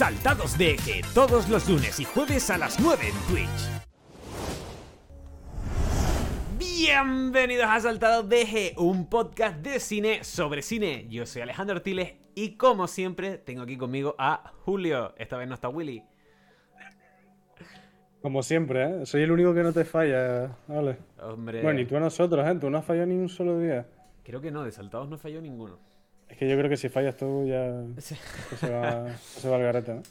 Saltados de Eje, todos los lunes y jueves a las 9 en Twitch. Bienvenidos a Saltados de Eje, un podcast de cine sobre cine. Yo soy Alejandro Artiles y como siempre tengo aquí conmigo a Julio. Esta vez no está Willy. Como siempre, ¿eh? Soy el único que no te falla, vale. Hombre, Bueno, y tú a nosotros, ¿eh? Tú no has fallado ni un solo día. creo que no, de Saltados no falló ninguno. Es que yo creo que si fallas tú ya Sí. se va, se va al garete, ¿no?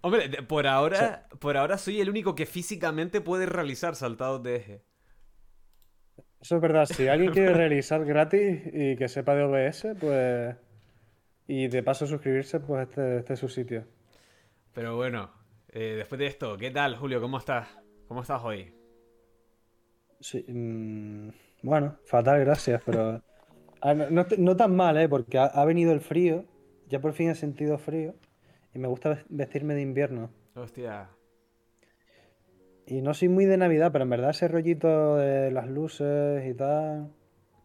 Hombre, por ahora, por ahora soy el único que físicamente puede realizar Saltados de Eje. Eso es verdad. Si alguien quiere realizar gratis y que sepa de OBS, pues... Y de paso suscribirse, pues este, este es su sitio. Pero bueno, eh, después de esto, ¿qué tal, Julio? ¿Cómo estás? ¿Cómo estás hoy? Sí, mm, bueno, fatal, gracias, pero... Ah, no, no tan mal, ¿eh? Porque ha, ha venido el frío. Ya por fin he sentido frío. Y me gusta ves- vestirme de invierno. Hostia. Y no soy muy de Navidad, pero en verdad ese rollito de las luces y tal,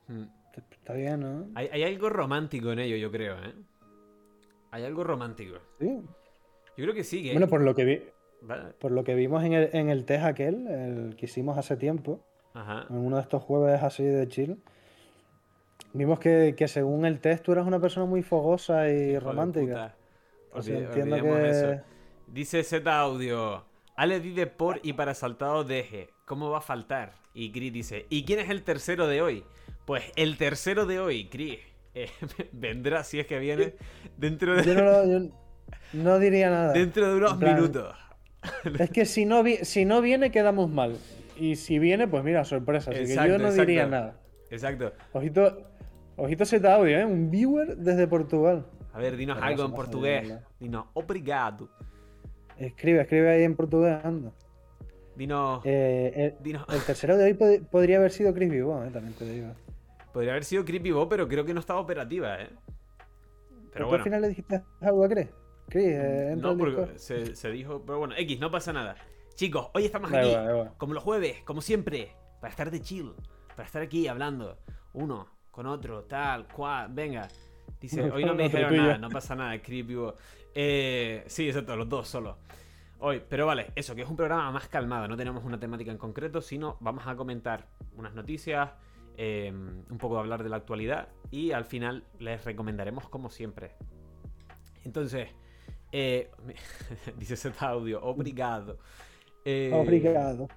Hmm. está bien, ¿no? Hay, hay algo romántico en ello, yo creo, ¿eh? Hay algo romántico. Sí. Yo creo que sí, que... Bueno, por lo que vi, Vale. por lo que vimos en el, en el test aquel, el que hicimos hace tiempo, Ajá. en uno de estos jueves así de chill, vimos que, que según el test tú eras una persona muy fogosa y Hijo romántica. O sea, entiendo que... eso. Dice Z Audio. Ale vive por y para saltado deje. ¿Cómo va a faltar? Y Cris dice. ¿Y quién es el tercero de hoy? Pues el tercero de hoy, Cris. eh, vendrá si es que viene dentro de, Yo no, lo- yo no diría nada. dentro de unos plan, minutos. Es que si no, vi- si no viene, quedamos mal. Y si viene, pues mira, sorpresa. Así que Exacto, yo no diría nada. Exacto. Ojito, ojito Z audio, ¿eh? Un viewer desde Portugal. A ver, dinos Pero algo en portugués. Dinos obrigado. Escribe, escribe ahí en portugués, anda. Dinos. Eh, el, dinos. el tercero de hoy pod- podría haber sido Chris Vivo, ¿eh? También te digo. Podría haber sido Creepy Bo, pero creo que no estaba operativa, ¿eh? Pero bueno. al final le dijiste algo a Chris. Chris, eh, No, porque se, se dijo. Pero bueno, X, no pasa nada. Chicos, hoy estamos Da aquí, igual. como los jueves, como siempre, para estar de chill, para estar aquí hablando, uno con otro, tal, cual, venga. Dice, hoy no me dijeron nada, no pasa nada, creepy. bo. Eh, sí, exacto, los dos solo. Hoy, pero vale, eso, que es un programa más calmado, no tenemos una temática en concreto, sino vamos a comentar unas noticias, eh, un poco de hablar de la actualidad y al final les recomendaremos como siempre. Entonces, eh, dice Z audio, obrigado. Eh, Obrigado.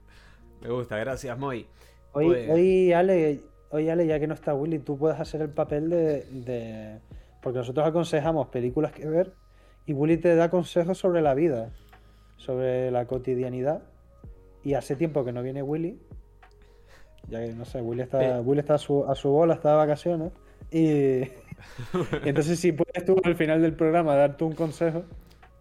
Me gusta, gracias, Moy. Hoy, pues- hoy, Ale, hoy, Ale, ya que no está Willy, tú puedes hacer el papel de, de- Porque nosotros aconsejamos películas que ver y Willy te da consejos sobre la vida, sobre la cotidianidad. Y hace tiempo que no viene Willy. Ya que, no sé, Willy está, Eh. Willy está a, su, a su bola, está de vacaciones. Y... y entonces si puedes tú al final del programa darte un consejo,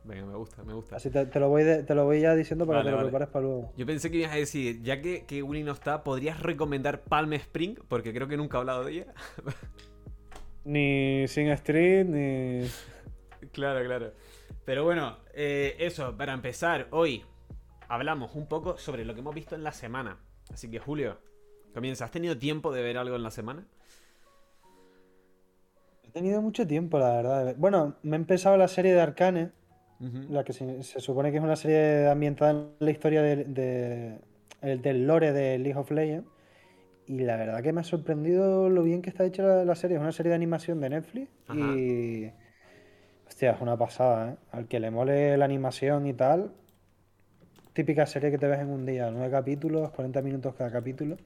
Venga, me gusta, me gusta. así te, te lo, voy de- te lo voy ya diciendo para Vale, que te lo vale. prepares para luego. Yo pensé que ibas a decir, ya que, que Willy no está, ¿podrías recomendar Palm Spring? Porque creo que nunca he hablado de ella. Ni Sin Street, ni... claro, claro. Pero bueno, eh, eso, para empezar, hoy hablamos un poco sobre lo que hemos visto en la semana. Así que, Julio, comienza. ¿Has tenido tiempo de ver algo en la semana? He tenido mucho tiempo, la verdad. Bueno, me he empezado la serie de Arcane, La que se, se supone que es una serie ambientada en la historia de, de- el- del lore de League of Legends. Y la verdad que me ha sorprendido lo bien que está hecha la, la serie. Es una serie de animación de Netflix Ajá. y... Hostia, es una pasada, ¿eh? Al que le mole la animación y tal, típica serie que te ves en un día. Nueve capítulos, 40 minutos cada capítulo.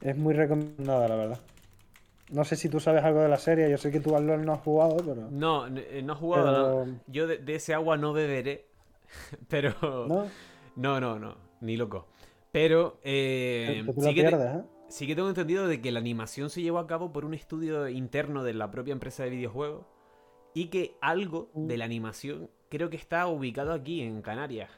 Es muy recomendada, la verdad. No sé si tú sabes algo de la serie, yo sé que tú al LoL no has jugado, pero... No, eh, no he jugado, Pero- no. Yo de, de ese agua no beberé. Pero. ¿No? No, no, no, ni loco. Pero eh, Que tú sí, que te- pierdes, ¿eh? sí que tengo entendido de que la animación se llevó a cabo por un estudio interno de la propia empresa de videojuegos y que algo Mm. de la animación creo que está ubicado aquí en Canarias.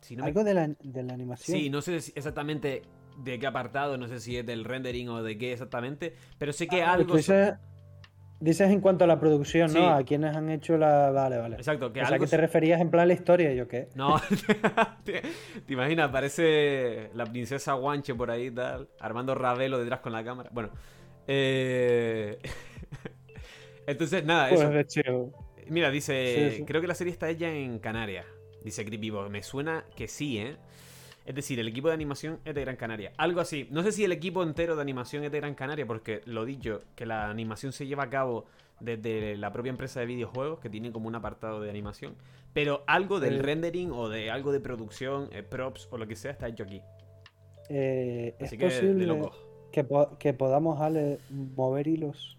Si no me- Algo de la, de la animación. Sí, no sé exactamente de qué apartado, no sé si es del rendering o de qué exactamente, pero sé que Ah, algo... dices, dices en cuanto a la producción, Sí. ¿no? A quienes han hecho la... Vale, vale. Exacto, que o sea, algo... que te referías en plan a la historia, ¿y yo qué? No, te, te imaginas, parece la princesa Guanche por ahí, tal, Armando Ravelo detrás con la cámara. Bueno, eh... entonces nada, Pues eso. Mira, dice, Sí, sí. creo que la serie está hecha en Canarias. Dice Creepybo. Me suena que sí, ¿eh? Es decir, el equipo de animación es de Gran Canaria. Algo así. No sé si el equipo entero de animación es de Gran Canaria, porque lo dicho, que la animación se lleva a cabo desde la propia empresa de videojuegos, que tiene como un apartado de animación. Pero algo del Eh. rendering o de algo de producción, eh, props o lo que sea, está hecho aquí. Eh, es que de posible locos. que, po- que podamos, Ale, mover hilos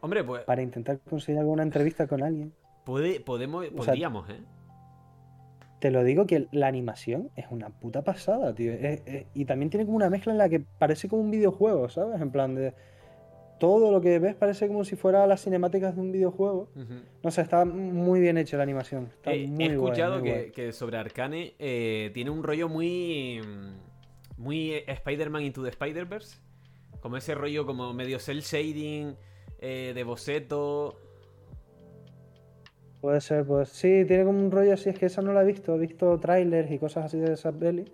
Hombre, pues para intentar conseguir alguna entrevista con alguien. puede, podemos, sea, podríamos, ¿eh? Te lo digo que la animación es una puta pasada, tío. Es- es- y también tiene como una mezcla en la que parece como un videojuego, ¿sabes? En plan de... Todo lo que ves parece como si fuera las cinemáticas de un videojuego. No sé, está muy bien hecha la animación. Está Eh, muy he guay, escuchado muy que, guay. que sobre Arcane eh, tiene un rollo muy. Muy eh, Spider-Man into the Spider-Verse. Como ese rollo como medio cel shading, eh, de boceto. Puede ser, pues sí, tiene como un rollo así, es que esa no la he visto, he visto trailers y cosas así de esa peli.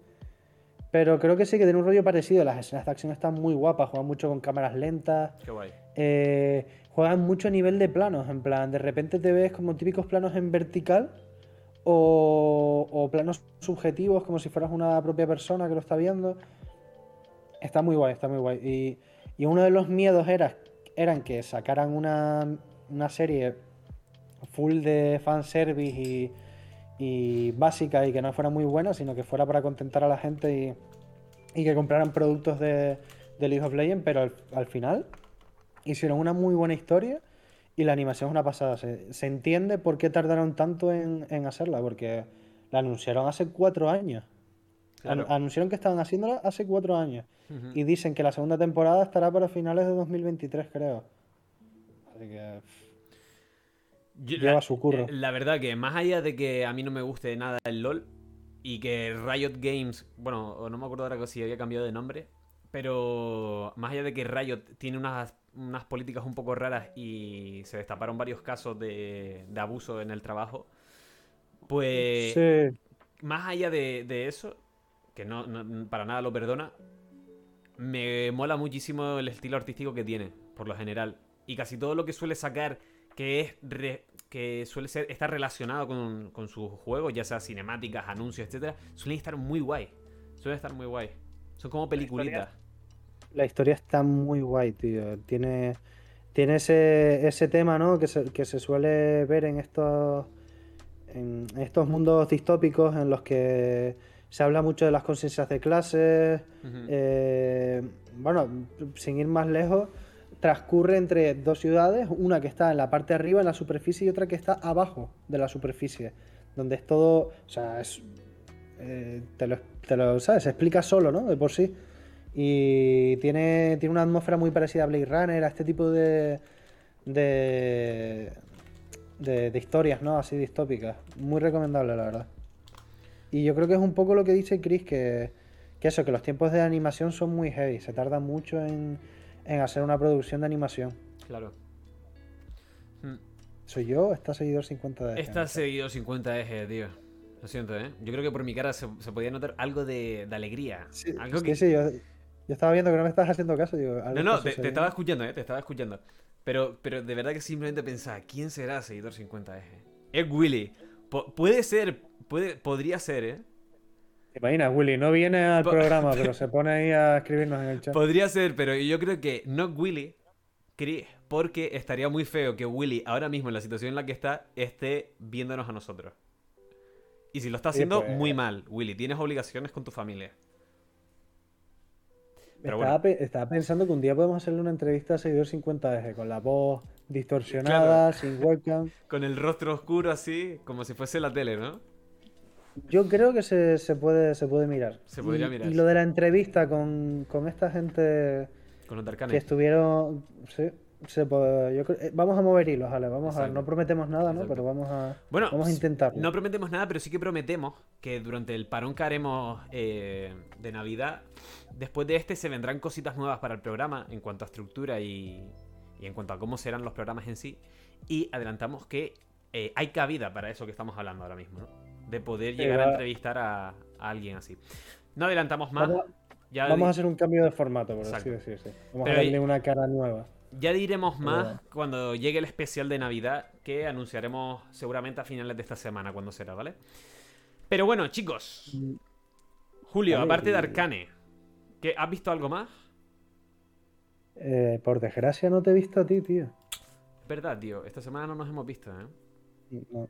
Pero creo que sí que tiene un rollo parecido, las escenas de acción están muy guapas, juegan mucho con cámaras lentas, Qué guay. eh, juegan mucho a nivel de planos, en plan, de repente te ves como típicos planos en vertical o, o planos subjetivos, como si fueras una propia persona que lo está viendo. Está muy guay, está muy guay. Y, y uno de los miedos era, eran que sacaran una, una serie full de fanservice y, y básica y que no fuera muy buena, sino que fuera para contentar a la gente y, y que compraran productos de, de League of Legends, pero al, al final hicieron una muy buena historia y la animación es una pasada. Se, se entiende por qué tardaron tanto en, en hacerla, porque la anunciaron hace cuatro años. Claro. Anu- Anunciaron que estaban haciéndola hace cuatro años. Ujú. Y dicen que la segunda temporada estará para finales de 2023, creo. Así que... Yo- lleva la, su curro. La verdad que más allá de que a mí no me guste nada el LOL y que Riot Games, bueno, no me acuerdo ahora si había cambiado de nombre, pero más allá de que Riot tiene unas, unas políticas un poco raras y se destaparon varios casos de, de abuso en el trabajo, pues Sí, más allá de, de eso, que no, no- para nada lo perdona, me mola muchísimo el estilo artístico que tiene, por lo general. Y casi todo lo que suele sacar, que es re- que suele ser, estar relacionado con, con sus juegos, ya sea cinemáticas, anuncios, etcétera, suelen estar muy guay. Suelen estar muy guay. Son como peliculitas. la historia está muy guay, tío. Tiene, tiene ese, ese tema, ¿no? Que se, que se suele ver en estos, en estos mundos distópicos en los que se habla mucho de las conciencias de clases. Eh, bueno, sin ir más lejos, transcurre entre dos ciudades, una que está en la parte de arriba, en la superficie, y otra que está abajo de la superficie, donde es todo, o sea, es, eh, te, lo, ¿sabes? Se explica solo, ¿no? De por sí. Y tiene, tiene una atmósfera muy parecida a Blade Runner, a este tipo de, de, de, de historias, ¿no? Así distópicas. Muy recomendable, la verdad. Y yo creo que es un poco lo que dice Chris, que, que eso, que los tiempos de animación son muy heavy, se tarda mucho en, en hacer una producción de animación. Claro. Mm. ¿Soy yo? ¿Está seguidor 50 de Está seguido 50 eje, tío. Lo siento, ¿eh? Yo creo que por mi cara se, se podía notar algo de, de alegría. Sí, algo sí, que... sí, yo, yo estaba viendo que no me estabas haciendo caso. Digo, algo No, no, te, estaba escuchando, ¿eh? Te estaba escuchando. Pero, pero de verdad que simplemente pensaba, ¿quién será seguidor 50 eje? Es Willy. Puede ser, puede, podría ser, ¿eh? ¿Te imaginas, Willy? No viene al programa, pero se pone ahí a escribirnos en el chat. Podría ser, pero yo creo que no Willy, Chris, porque estaría muy feo que Willy, ahora mismo en la situación en la que está, esté viéndonos a nosotros. Y si lo está Sí, haciendo, pues. muy mal, Willy. Tienes obligaciones con tu familia. pero estaba, bueno. pe- estaba pensando que un día podemos hacerle una entrevista a seguidor 50 eje con la voz distorsionada, sin webcam. Con el rostro oscuro así, como si fuese la tele, ¿no? Yo creo que se, se puede, se puede mirar. Se podría Y- mirar, Y lo de la entrevista con, con esta gente Con los que estuvieron. Sí, se puede- yo creo- eh, vamos a mover hilos, Ale. Vamos a, no prometemos nada, ¿no? Pero vamos a, Bueno, vamos a intentarlo. No prometemos nada, pero sí que prometemos que durante el parón que haremos eh, de Navidad, después de este se vendrán cositas nuevas para el programa en cuanto a estructura y, y en cuanto a cómo serán los programas en sí. Y adelantamos que eh, hay cabida para eso que estamos hablando ahora mismo, ¿no? De poder llegar a entrevistar a, a alguien así. No adelantamos más. Vamos, ya vamos a hacer un cambio de formato, por así decirse. Vamos Pero a darle una cara nueva. Ya diremos más cuando llegue el especial de Navidad que anunciaremos seguramente a finales de esta semana cuando será, ¿vale? Pero bueno, chicos. Julio, Vale, aparte de Arcane, ¿qué, ¿has visto algo más? Eh, por desgracia no te he visto a ti, tío. Verdad, tío. Esta semana no nos hemos visto, ¿eh? No,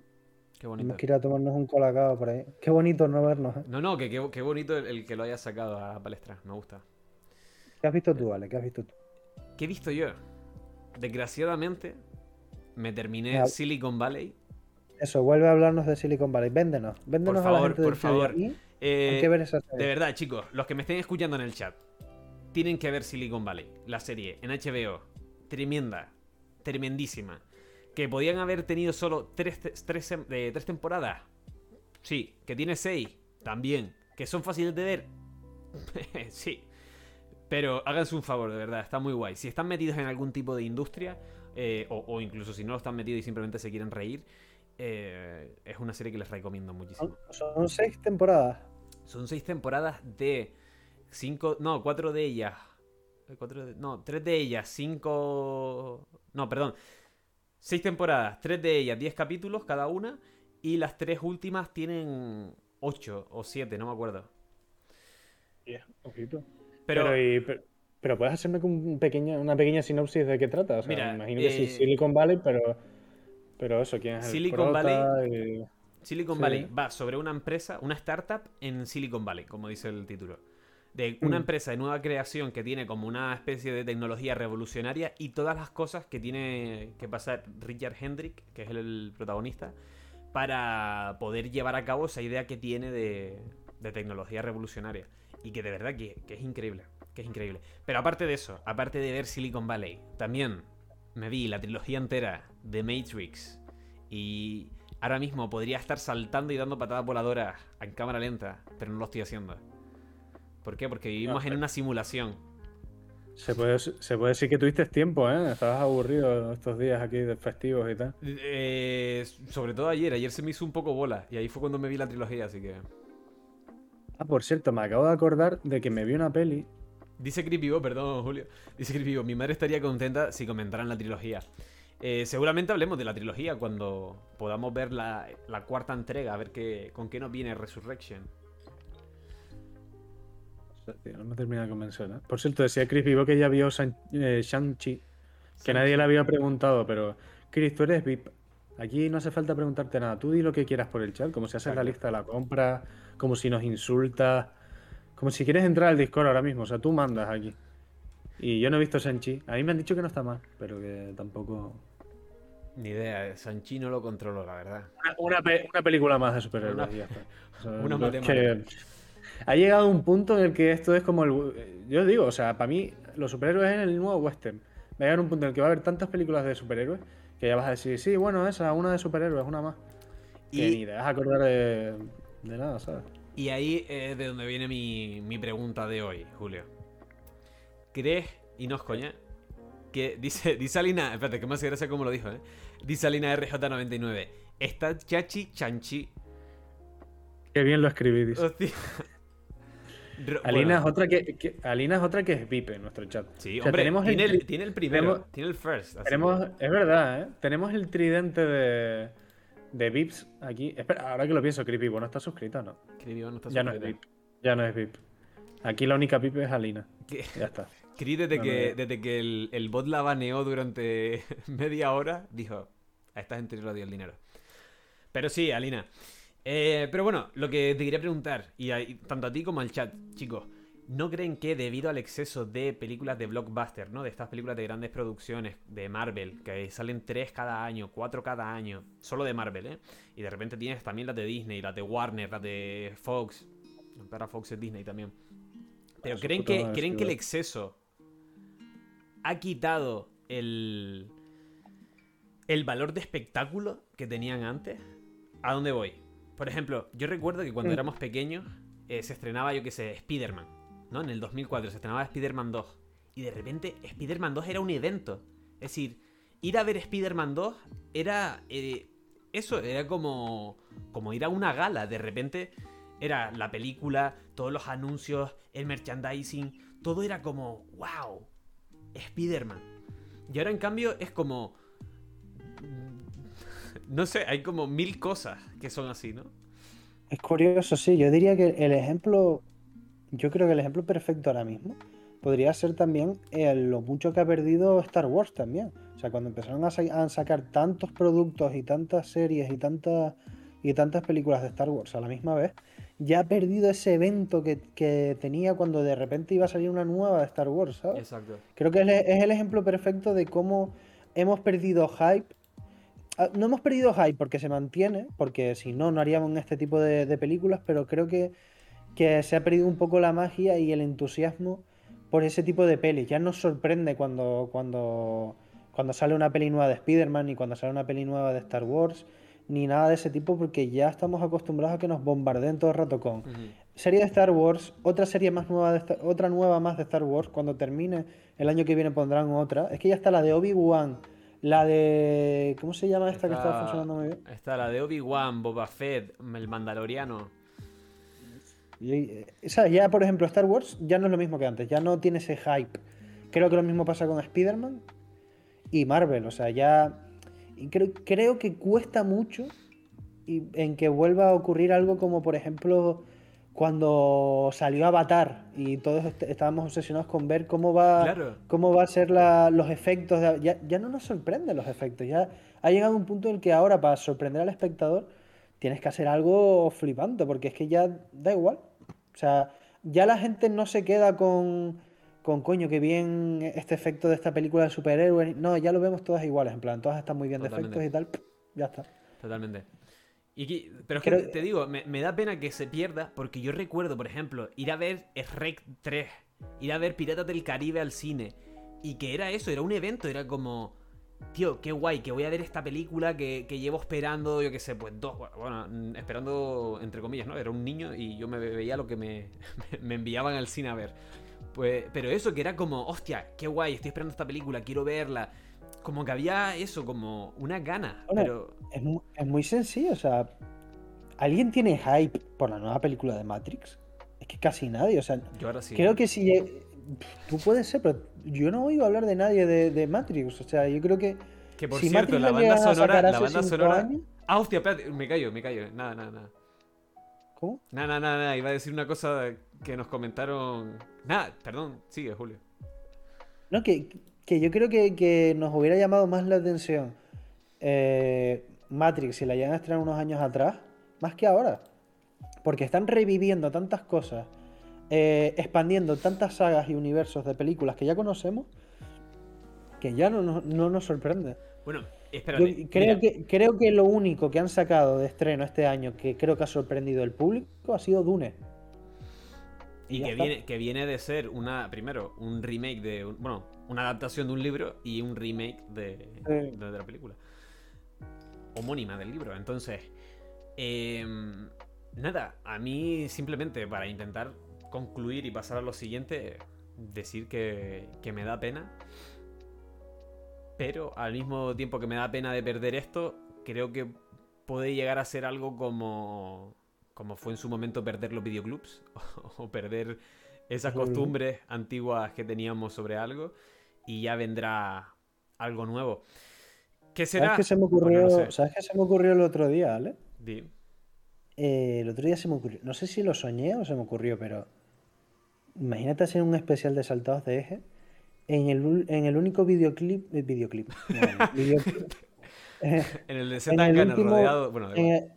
Qué bonito. tenemos que ir a tomarnos un colacao por ahí. Qué bonito no vernos. ¿eh? No, no, que qué, qué bonito el, el que lo hayas sacado a la palestra. Me gusta. ¿Qué has visto tú, Ale? ¿Qué has visto tú? ¿Qué he visto yo? Desgraciadamente, me terminé Ah. Silicon Valley. Eso, vuelve a hablarnos de Silicon Valley. Véndenos. Véndenos a la favor, gente por favor. Eh, Hay que ver esa De serie. verdad, chicos, los que me estén escuchando en el chat, tienen que ver Silicon Valley, la serie, en HBO. Tremenda, tremendísima. Que podían haber tenido solo tres, tres, de- tres temporadas. Sí, que tiene seis, también. Que son fáciles de ver. sí. Pero háganse un favor, de verdad, está muy guay. Si están metidos en algún tipo de industria, eh, o, o incluso si no lo están metidos y simplemente se quieren reír, eh, es una serie que les recomiendo muchísimo. Son, son seis temporadas. Son seis temporadas de cinco, no, cuatro de ellas. eh, cuatro de- no, tres de ellas, cinco, no, perdón. Seis temporadas, tres de ellas, diez capítulos cada una. Y las tres últimas tienen ocho o siete, no me acuerdo. Ojito. Pero, Pero, y- pero, pero puedes hacerme un pequeña, una pequeña sinopsis de qué trata. O sea, Mira, imagino que sí, eh, Silicon Valley, pero, pero eso, ¿quién es el Silicon prota? Y- Silicon sí. Valley va sobre una empresa, una startup en Silicon Valley, como dice el título. De una Mm. empresa de nueva creación que tiene como una especie de tecnología revolucionaria y todas las cosas que tiene que pasar Richard Hendrick, que es el protagonista, para poder llevar a cabo esa idea que tiene de, de tecnología revolucionaria. Y que de verdad que, que es increíble, que es increíble. Pero aparte de eso, aparte de ver Silicon Valley, también me vi la trilogía entera de Matrix. Y ahora mismo podría estar saltando y dando patadas voladoras en cámara lenta, pero no lo estoy haciendo. ¿Por qué? Porque vivimos en una simulación. Se puede, se puede decir que tuviste tiempo, ¿eh? Estabas aburrido estos días aquí de festivos y tal. Eh, sobre todo ayer, ayer se me hizo un poco bola y ahí fue cuando me vi la trilogía, así que... Ah, por cierto, me acabo de acordar de que me vi una peli. Dice Creepybo, perdón Julio, dice Creepybo, mi madre estaría contenta si comentaran la trilogía. Eh, seguramente hablemos de la trilogía cuando podamos ver la, la cuarta entrega, a ver qué, con qué nos viene Resurrection. Tío, no me termina de convencer, ¿eh? Por cierto, decía Chris Vivo que ya vio eh, Shang-Chi. Que nadie le había preguntado, pero Chris, tú eres VIP. Aquí no hace falta preguntarte nada. Tú di lo que quieras por el chat, como si haces la lista de la compra, como si nos insultas, como si quieres entrar al Discord ahora mismo. O sea, tú mandas aquí. Y yo no he visto Shang-Chi. A mí me han dicho que no está mal, pero que tampoco. Ni idea, eh, Sanchi no lo controlo, la verdad. Una, una pe- una película más de superhéroes Una- y ya está. O sea, una no es matemática. que- Ha llegado un punto en el que esto es como el. Yo digo, o sea, para mí, los superhéroes es el nuevo western. Va a llegar un punto en el que va a haber tantas películas de superhéroes que ya vas a decir, sí, bueno, esa, una de superhéroes, una más. Que Y- ni te vas a acordar de, de nada, ¿sabes? Y ahí es de donde viene mi, mi pregunta de hoy, Julio. ¿Crees, y no es coña, que dice, dice Alina, espérate, que me hace gracia como lo dijo, ¿eh? Dice Alina RJ99, está Chachi Chanchi. Qué bien lo escribí, dice. Hostia. Alina, bueno, es otra que, que- Alina es otra que es VIP en nuestro chat. Sí, O sea, hombre, tenemos tiene, el el, tri- tiene el primero, tenemos- tiene el first. Tenemos, que- es verdad, ¿eh? Tenemos el tridente de, de VIPs aquí. Espera, ahora que lo pienso, Creepy, bueno, está suscrita, ¿no? Cri, no está Ya no es. VIP. Ya no es VIP. Aquí la única VIP es Alina. Ya está. Cri, desde No, que, no. desde que el, el bot la baneó durante media hora, dijo, a esta gente no le dio el dinero. Pero sí, Alina. Eh, pero bueno, lo que te quería preguntar, y a- tanto a ti como al chat, chicos, ¿no creen que debido al exceso de películas de blockbuster, ¿no? De estas películas de grandes producciones de Marvel, que salen tres cada año, cuatro cada año, solo de Marvel, ¿eh? Y de repente tienes también las de Disney, las de Warner, las de Fox. Para Fox es Disney también. Pero Ah, ¿creen que, ¿creen que el exceso ha quitado el, el valor de espectáculo que tenían antes? ¿A dónde voy? Por ejemplo, yo recuerdo que cuando Mm. éramos pequeños eh, se estrenaba, yo qué sé, Spider-Man, ¿no? En el 2004 se estrenaba Spider-Man 2. Y de repente Spider-Man 2 era un evento. Es decir, ir a ver Spider-Man 2 era... eh, eso, era como, como ir a una gala. De repente era la película, todos los anuncios, el merchandising, todo era como, wow, Spider-Man. Y ahora en cambio es como... No sé, hay como mil cosas que son así, ¿no? Es curioso, sí. Yo diría que el ejemplo, yo creo que el ejemplo perfecto ahora mismo podría ser también lo mucho que ha perdido Star Wars también. O sea, cuando empezaron a, sacar tantos productos y tantas series y tantas y tantas películas de Star Wars a la misma vez, ya ha perdido ese evento que, tenía cuando de repente iba a salir una nueva de Star Wars, ¿sabes? Exacto. Creo que es, el ejemplo perfecto de cómo hemos perdido hype. Ah, no hemos perdido hype porque se mantiene, porque si no, no haríamos este tipo de, películas, pero creo que, que se ha perdido un poco la magia y el entusiasmo por ese tipo de pelis. Ya nos sorprende cuando, cuando, cuando sale una peli nueva de Spider-Man y cuando sale una peli nueva de Star Wars, ni nada de ese tipo, porque ya estamos acostumbrados a que nos bombardeen todo el rato con serie de Star Wars, otra serie más nueva, de otra nueva más de Star Wars. Cuando termine el año que viene pondrán otra. Es que ya está la de Obi-Wan. La de. ¿Cómo se llama esta que está funcionando muy bien? Está la de Obi-Wan, Boba Fett, el Mandaloriano. Y, ya, por ejemplo, Star Wars ya no es lo mismo que antes, ya no tiene ese hype. Creo que lo mismo pasa con Spider-Man y Marvel, o sea, ya. creo, creo que cuesta mucho y en que vuelva a ocurrir algo como, por ejemplo, cuando salió Avatar y todos estábamos obsesionados con ver cómo va, cómo va a ser los efectos. ya, ya no nos sorprenden los efectos, ya ha llegado un punto en el que ahora, para sorprender al espectador, tienes que hacer algo flipante, porque es que ya da igual. O sea, ya la gente no se queda con, con coño, que bien este efecto de esta película de superhéroes. No, ya lo vemos todas iguales, en plan, todas están muy bien de efectos y tal. Ya está. Totalmente. Y pero es que te digo, me, da pena que se pierda, porque yo recuerdo, por ejemplo, ir a ver Shrek 3, ir a ver Piratas del Caribe al cine, y que era eso, era un evento, era como tío, qué guay, que voy a ver esta película que, llevo esperando, yo qué sé, pues dos, bueno, mm, esperando entre comillas, ¿no? Era un niño y yo me veía lo que me, me enviaban al cine a ver. Pues, pero eso que era como, hostia, qué guay, estoy esperando esta película, quiero verla. Como que había eso, como una gana. pero... Es muy, es muy sencillo, o sea, ¿alguien tiene hype por la nueva película de Matrix? Es que casi nadie, o sea, yo ahora sí. creo que si Tú puedes ser, pero yo no oigo hablar de nadie de, Matrix. O sea, yo creo que. Que por cierto, la banda sonora. La banda sonora. Ah, hostia, espérate, me callo, me callo. Nada, nada, nada. ¿Cómo? Nada, nada, nada. Iba a decir una cosa que nos comentaron. Nada, perdón, sigue, Julio. No, que, yo creo que, nos hubiera llamado más la atención eh, Matrix si la llegan a estrenar unos años atrás, más que ahora. Porque están reviviendo tantas cosas eh, expandiendo tantas sagas y universos de películas que ya conocemos que ya no, nos sorprende. Bueno, espérate. creo, que, creo que lo único que han sacado de estreno este año que creo que ha sorprendido al público ha sido Dune. Y, que, viene, que viene de ser una, primero, un remake de, bueno, una adaptación de un libro y un remake de, de, la película. Homónima del libro. Entonces, em, nada, a mí simplemente para intentar concluir y pasar a lo siguiente, decir que, me da pena. Pero al mismo tiempo que me da pena de perder esto, creo que puede llegar a ser algo como, como fue en su momento perder los videoclubs o perder esas costumbres antiguas que teníamos sobre algo y ya vendrá algo nuevo. ¿Qué será? ¿Sabes qué se me ocurrió, ¿sabes qué se me ocurrió el otro día, Ale? Di. Eh, el otro día se me ocurrió, no sé si lo soñé o se me ocurrió, pero Imagínate hacer un especial de saltados de eje en el, en el único videoclip. Eh, videoclip. en el de Z en el rodeado. Bueno, en,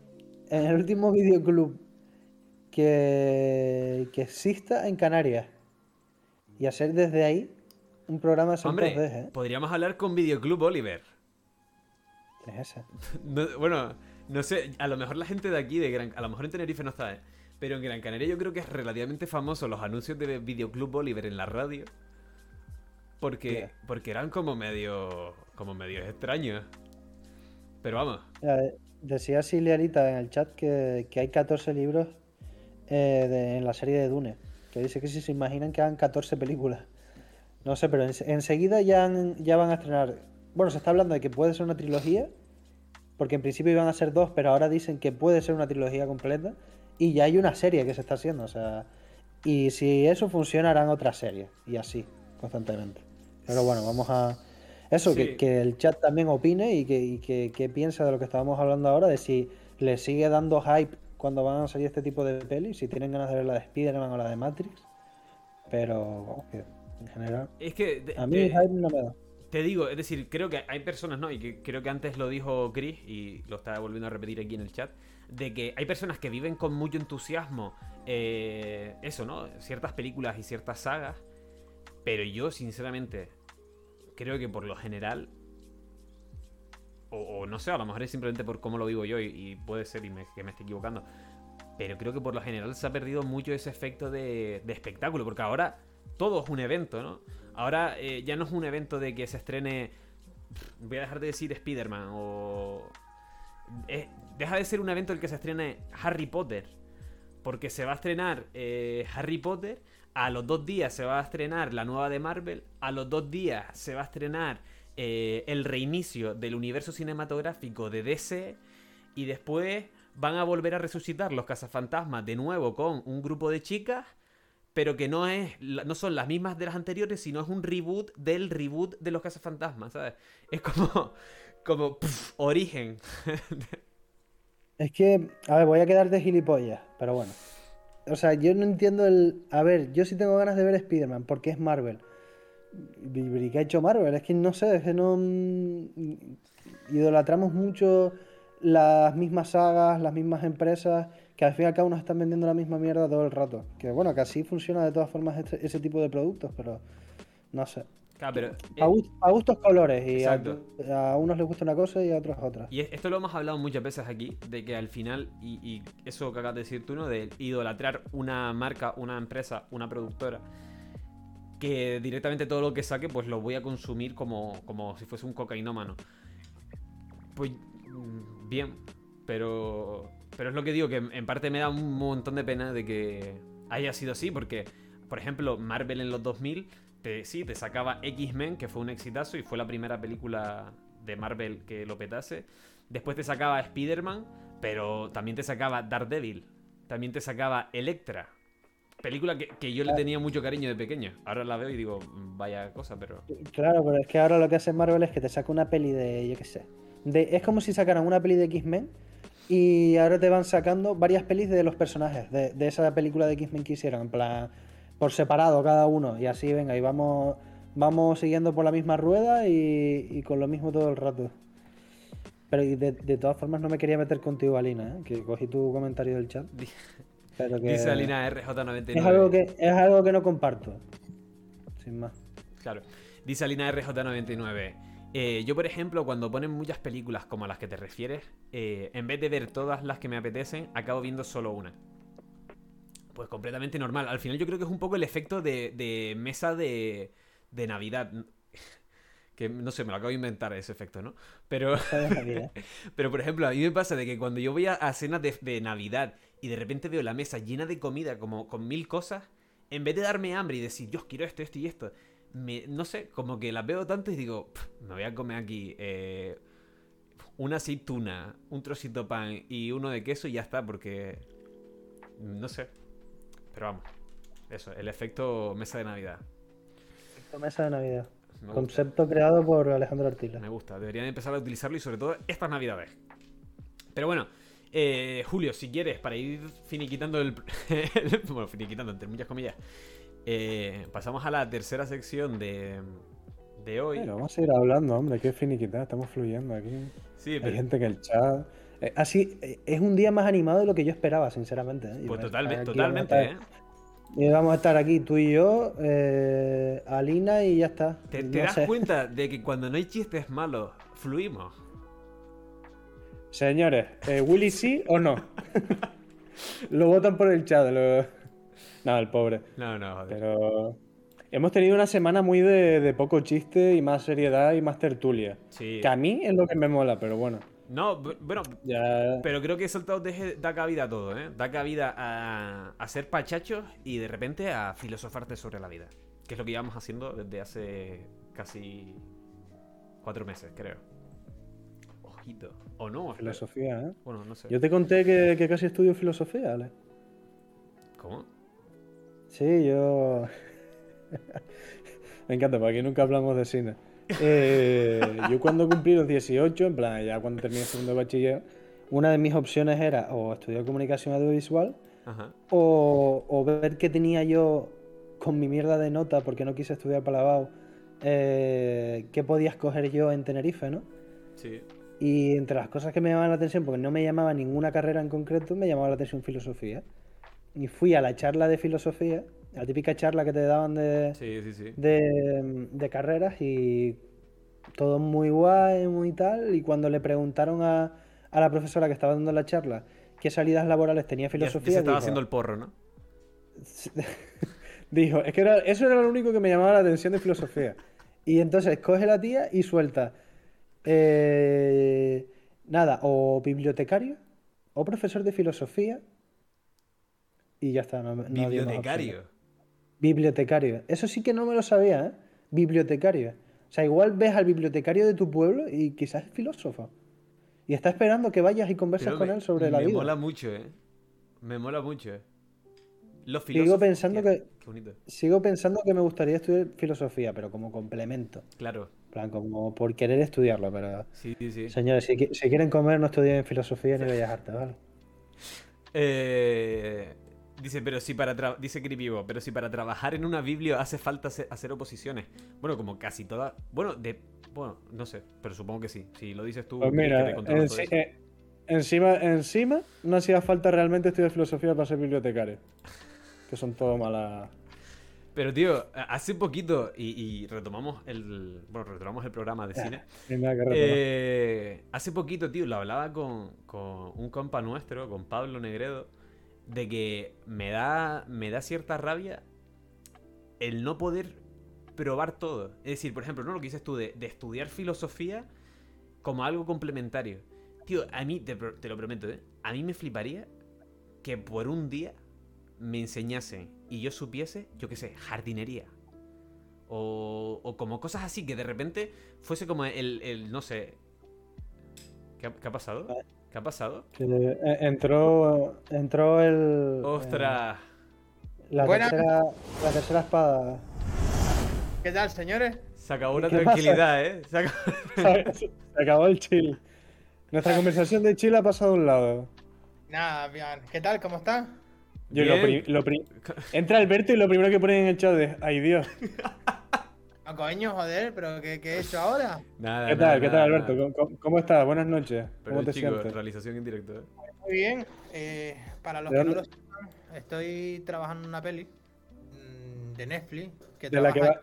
el, último videoclub que, que exista en Canarias. Y hacer desde ahí un programa de saltados de eje. Podríamos hablar con Videoclub Oliver. ¿Qué es esa? bueno, no sé, a lo mejor la gente de aquí, de Gran, a lo mejor en Tenerife no está, ¿eh? Pero en Gran Canaria yo creo que es relativamente famoso los anuncios de Videoclub Oliver en la radio. Porque, porque eran como medio. como medio extraños. Pero vamos. decía Siliarita en el chat que, hay 14 libros eh, en la serie de Dune. Que dice que si se imaginan que hagan 14 películas. No sé, pero enseguida ya, ya van a estrenar. Bueno, se está hablando de que puede ser una trilogía. Porque en principio iban a ser dos, pero ahora dicen que puede ser una trilogía completa y ya hay una serie que se está haciendo, o sea, y si eso funciona harán otra serie y así, constantemente. Pero bueno, vamos a... Eso, Sí. que, que el chat también opine y que, y que, que piensa de lo que estábamos hablando ahora, de si le sigue dando hype cuando van a salir este tipo de pelis, si tienen ganas de ver la de Spider-Man o la de Matrix. Pero, vamos, que en general, Es que de- a mí de- hype no me da. Te digo, es decir, creo que hay personas, ¿no? Y que creo que antes lo dijo Chris y lo está volviendo a repetir aquí en el chat, de que hay personas que viven con mucho entusiasmo eh, eso, ¿no? Ciertas películas y ciertas sagas, pero yo, sinceramente, creo que por lo general, o, o no sé, a lo mejor es simplemente por cómo lo vivo yo y, y puede ser y me- que me esté equivocando, pero creo que por lo general se ha perdido mucho ese efecto de, de espectáculo, porque ahora todo es un evento, ¿no? Ahora eh, ya no es un evento de que se estrene. Voy a dejar de decir Spider-Man o. eh, deja de ser un evento el que se estrene Harry Potter. Porque se va a estrenar eh, Harry Potter. A los dos días se va a estrenar la nueva de Marvel. A los dos días se va a estrenar el reinicio del universo cinematográfico de DC. Y después van a volver a resucitar los cazafantasmas de nuevo con un grupo de chicas pero que no es no son las mismas de las anteriores, sino es un reboot del reboot de los cazafantasmas, ¿sabes? Es como como origen. Es que, a ver, voy a quedar de gilipollas, pero bueno. O sea, yo no entiendo el. A ver, yo sí tengo ganas de ver Spider-Man porque es Marvel. ¿Y qué ha hecho Marvel? Es que no sé, es que no. mm, Idolatramos mucho las mismas sagas, las mismas empresas, que al fin y al cabo nos están vendiendo la misma mierda todo el rato. Que bueno, que así funciona de todas formas este- ese tipo de productos, pero no sé. Claro, pero A, gust- a gustos colores, y a, unos les gusta una cosa y a otros otra. Y es- esto lo hemos hablado muchas veces aquí, de que al final, y, y eso que acabas de decir tú, ¿no? De idolatrar una marca, una empresa, una productora, que directamente todo lo que saque, pues lo voy a consumir como, como si fuese un cocainómano. Pues mm, bien, pero, pero es lo que digo, que en parte me da un montón de pena de que haya sido así, porque, por ejemplo, Marvel en los 2000, te, sí, te sacaba X-Men, que fue un exitazo y fue la primera película de Marvel que lo petase. Después te sacaba Spider-Man, pero también te sacaba Daredevil. También te sacaba Electra. Película que, que yo le tenía mucho cariño de pequeño. Ahora la veo y digo, "Mm, vaya cosa, pero... Claro, pero es que ahora lo que hace Marvel es que te saca una peli de, yo qué sé. De, es como si sacaran una peli de X-Men y ahora te van sacando varias pelis de los personajes de, de esa película de X-Men que hicieron, en plan, por separado cada uno. Y así, venga, y vamos, vamos siguiendo por la misma rueda y, y con lo mismo todo el rato. Pero de, de todas formas no me quería meter contigo, Alina, ¿eh? que cogí tu comentario del chat. Pero que Dice Alina RJ99. es algo que es algo que no comparto. Sin más. Claro. Dice Alina RJ99. Eh, yo, por ejemplo, cuando ponen muchas películas como a las que te refieres, eh, en vez de ver todas las que me apetecen, acabo viendo solo una. Pues completamente normal. Al final yo creo que es un poco el efecto de, de mesa de, de Navidad. Que no sé, me lo acabo de inventar ese efecto, ¿no? Pero... Pero, por ejemplo, a mí me pasa de que cuando yo voy a, a cenas de, de Navidad y de repente veo la mesa llena de comida, como con mil cosas, en vez de darme hambre y decir, yo quiero esto, esto y esto, me, no sé, como que las veo tanto y digo, "Pf, me voy a comer aquí eh, una aceituna, un trocito de pan y uno de queso y ya está, porque... No sé. Pero vamos. Eso, el efecto mesa de Navidad. Esta Mesa de Navidad. Me gusta. Concepto creado por Alejandro Artila. Me gusta, deberían empezar a utilizarlo y sobre todo estas navidades. Pero bueno, eh, Julio, si quieres, para ir finiquitando el- bueno, finiquitando entre muchas comillas. Eh, pasamos a la tercera sección de, de hoy. Bueno, vamos a ir hablando, hombre, qué finiquita, estamos fluyendo aquí. sí, Hay gente que el chat. eh, así, eh, es un día más animado de lo que yo esperaba, sinceramente. pues me- totalmente, totalmente, vamos a ¿eh? estar- y vamos a estar aquí tú y yo, eh, Alina y ya está. ¿Te, No das sé. cuenta de que cuando no hay chistes malos, fluimos? Señores, eh, ¿Willy sí o no? lo votan por el chat. Lo... No, el pobre. No, no, joder. Pero hemos tenido una semana muy de, de poco chiste y más seriedad y más tertulia. Sí. Que a mí es lo que me mola, pero bueno. No, bu- bueno, Ya. Pero creo que Soltados deje, da cabida a todo, ¿eh? Da cabida a, a ser pachachos y de repente a filosofarte sobre la vida. Que es lo que llevamos haciendo desde hace casi cuatro meses, creo. Ojito. O no. Filosofía, ¿eh? Bueno, no sé. Yo te conté que, que casi estudio filosofía, Ale. ¿Cómo? Sí, yo. Me encanta, porque aquí nunca hablamos de cine. Eh, yo cuando cumplí los 18, en plan, ya cuando terminé el segundo de bachiller, una de mis opciones era o estudiar comunicación audiovisual Ajá. o, o ver qué tenía yo con mi mierda de nota, porque no quise estudiar para eh, qué podía escoger yo en Tenerife, ¿no? Sí. Y entre las cosas que me llamaban la atención, porque no me llamaba ninguna carrera en concreto, me llamaba la atención filosofía. Y fui a la charla de filosofía, la típica charla que te daban de, Sí, sí, sí. de, de carreras y todo muy guay, muy tal. Y cuando le preguntaron a, a la profesora que estaba dando la charla qué salidas laborales tenía Ya- ya filosofía, se estaba dijo, haciendo el porro, ¿no? dijo, es que era- eso era lo único que me llamaba la atención de filosofía. Y entonces coge la tía y suelta. eh, nada, o bibliotecario, o profesor de filosofía. Y ya está, no, Bibliotecario. Bibliotecario. Eso sí que no me lo sabía, ¿eh? Bibliotecario. O sea, igual ves al bibliotecario de tu pueblo y quizás es filósofo. Y está esperando que vayas y converses Pero con me- él sobre la me vida. mola mucho, ¿eh? Me mola mucho, ¿eh? Los Sigo pensando que- Qué bonito. Sigo pensando que me gustaría estudiar filosofía, pero como complemento. Claro. En plan, como por querer estudiarlo, pero... Sí, sí, sí. Señores, si, si quieren comer, no estudien filosofía ni bellas artes, ¿vale? Eh, dice, pero si para tra- dice Creepybo, pero si para trabajar en una biblia hace falta hacer, oposiciones. Bueno, como casi todas. Bueno, de. Bueno, no sé, pero supongo que sí. Si lo dices tú, Pues que- que mira, te todo eso. eh, encima, encima no hacía falta realmente estudiar filosofía para ser bibliotecario. Que son todo malas... Pero tío, hace poquito, y, y retomamos el. Bueno, retomamos el programa de cine. Que retomar. Eh, hace poquito, tío, lo hablaba con, con un compa nuestro, con Pablo Negredo, de que me da, me da cierta rabia el no poder probar todo. Es decir, por ejemplo, ¿no? Lo que dices tú de, estudiar filosofía como algo complementario. Tío, a mí, te, lo prometo, ¿eh? A mí me fliparía que por un día me enseñasen y yo supiese, yo qué sé, jardinería. O, o como cosas así, que de repente fuese como el, el no sé... ¿Qué ha, qué ha pasado? ¿Qué ha pasado? Que, eh, entró, entró el... ¡Ostras! eh, la, Buena- tercera, la tercera espada. ¿Qué tal, señores? Se acabó la tranquilidad, ¿eh? Se acabó- Se acabó el chill. Nuestra conversación de chill ha pasado a un lado. Nada, bien. ¿Qué tal? ¿Cómo están? Yo lo pri- lo pri- Entra Alberto y lo primero que ponen en el chat es ¡Ay Dios! Coño, joder, pero ¿qué, qué he hecho ahora? Nada, ¿Qué nada, tal? ¿Qué tal nada, Alberto? nada. ¿Cómo, cómo- cómo estás? Buenas noches. Pero ¿Cómo te chico, sientes? realización en directo, ¿eh? Muy bien. Eh, para los ¿De que no lo sepan, estoy trabajando en una peli mm, de Netflix. Que De la que va...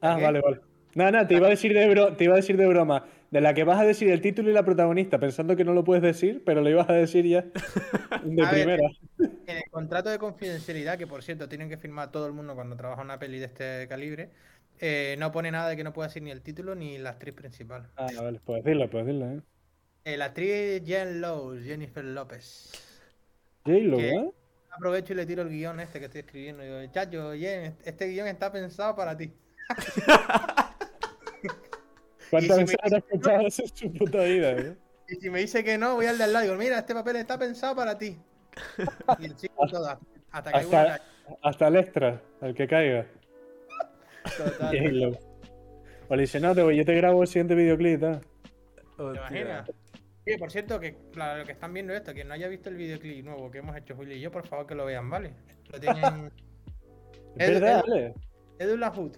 Ah, ¿Qué? vale, vale. No, no, te iba a decir de bro- te iba a decir de broma. De la que vas a decir el título y la protagonista, pensando que no lo puedes decir, pero lo ibas a decir ya de A ver, primera. En el contrato de confidencialidad, que por cierto tienen que firmar todo el mundo cuando trabaja una peli de este calibre, eh, no pone nada de que no pueda decir ni el título ni la actriz principal. Ah, vale, puedes decirlo, puedes decirlo, ¿eh? Eh, la actriz Jen Lowe, Jennifer López. J-Lo. ¿eh? Aprovecho y le tiro el guion este que estoy escribiendo. Y digo, chacho, Jen, este guion está pensado para ti. ¿Cuántas si veces me- habrás escuchado eso en su puta vida, eh? Y si me dice que no, voy al de al lado y digo, mira, este papel está pensado para ti. Y el chico todo, hasta que una Hasta, hasta el extra, al que caiga. Total. O le dice, no, te voy, yo te grabo el siguiente videoclip, ¿eh? ¿Te imaginas? Oye, por cierto, que claro, lo que están viendo esto, que no haya visto el videoclip nuevo que hemos hecho Julio y yo, por favor que lo vean, ¿vale? Lo tienen Es Edu- verdad, Edu- Ale. Edu La Hood.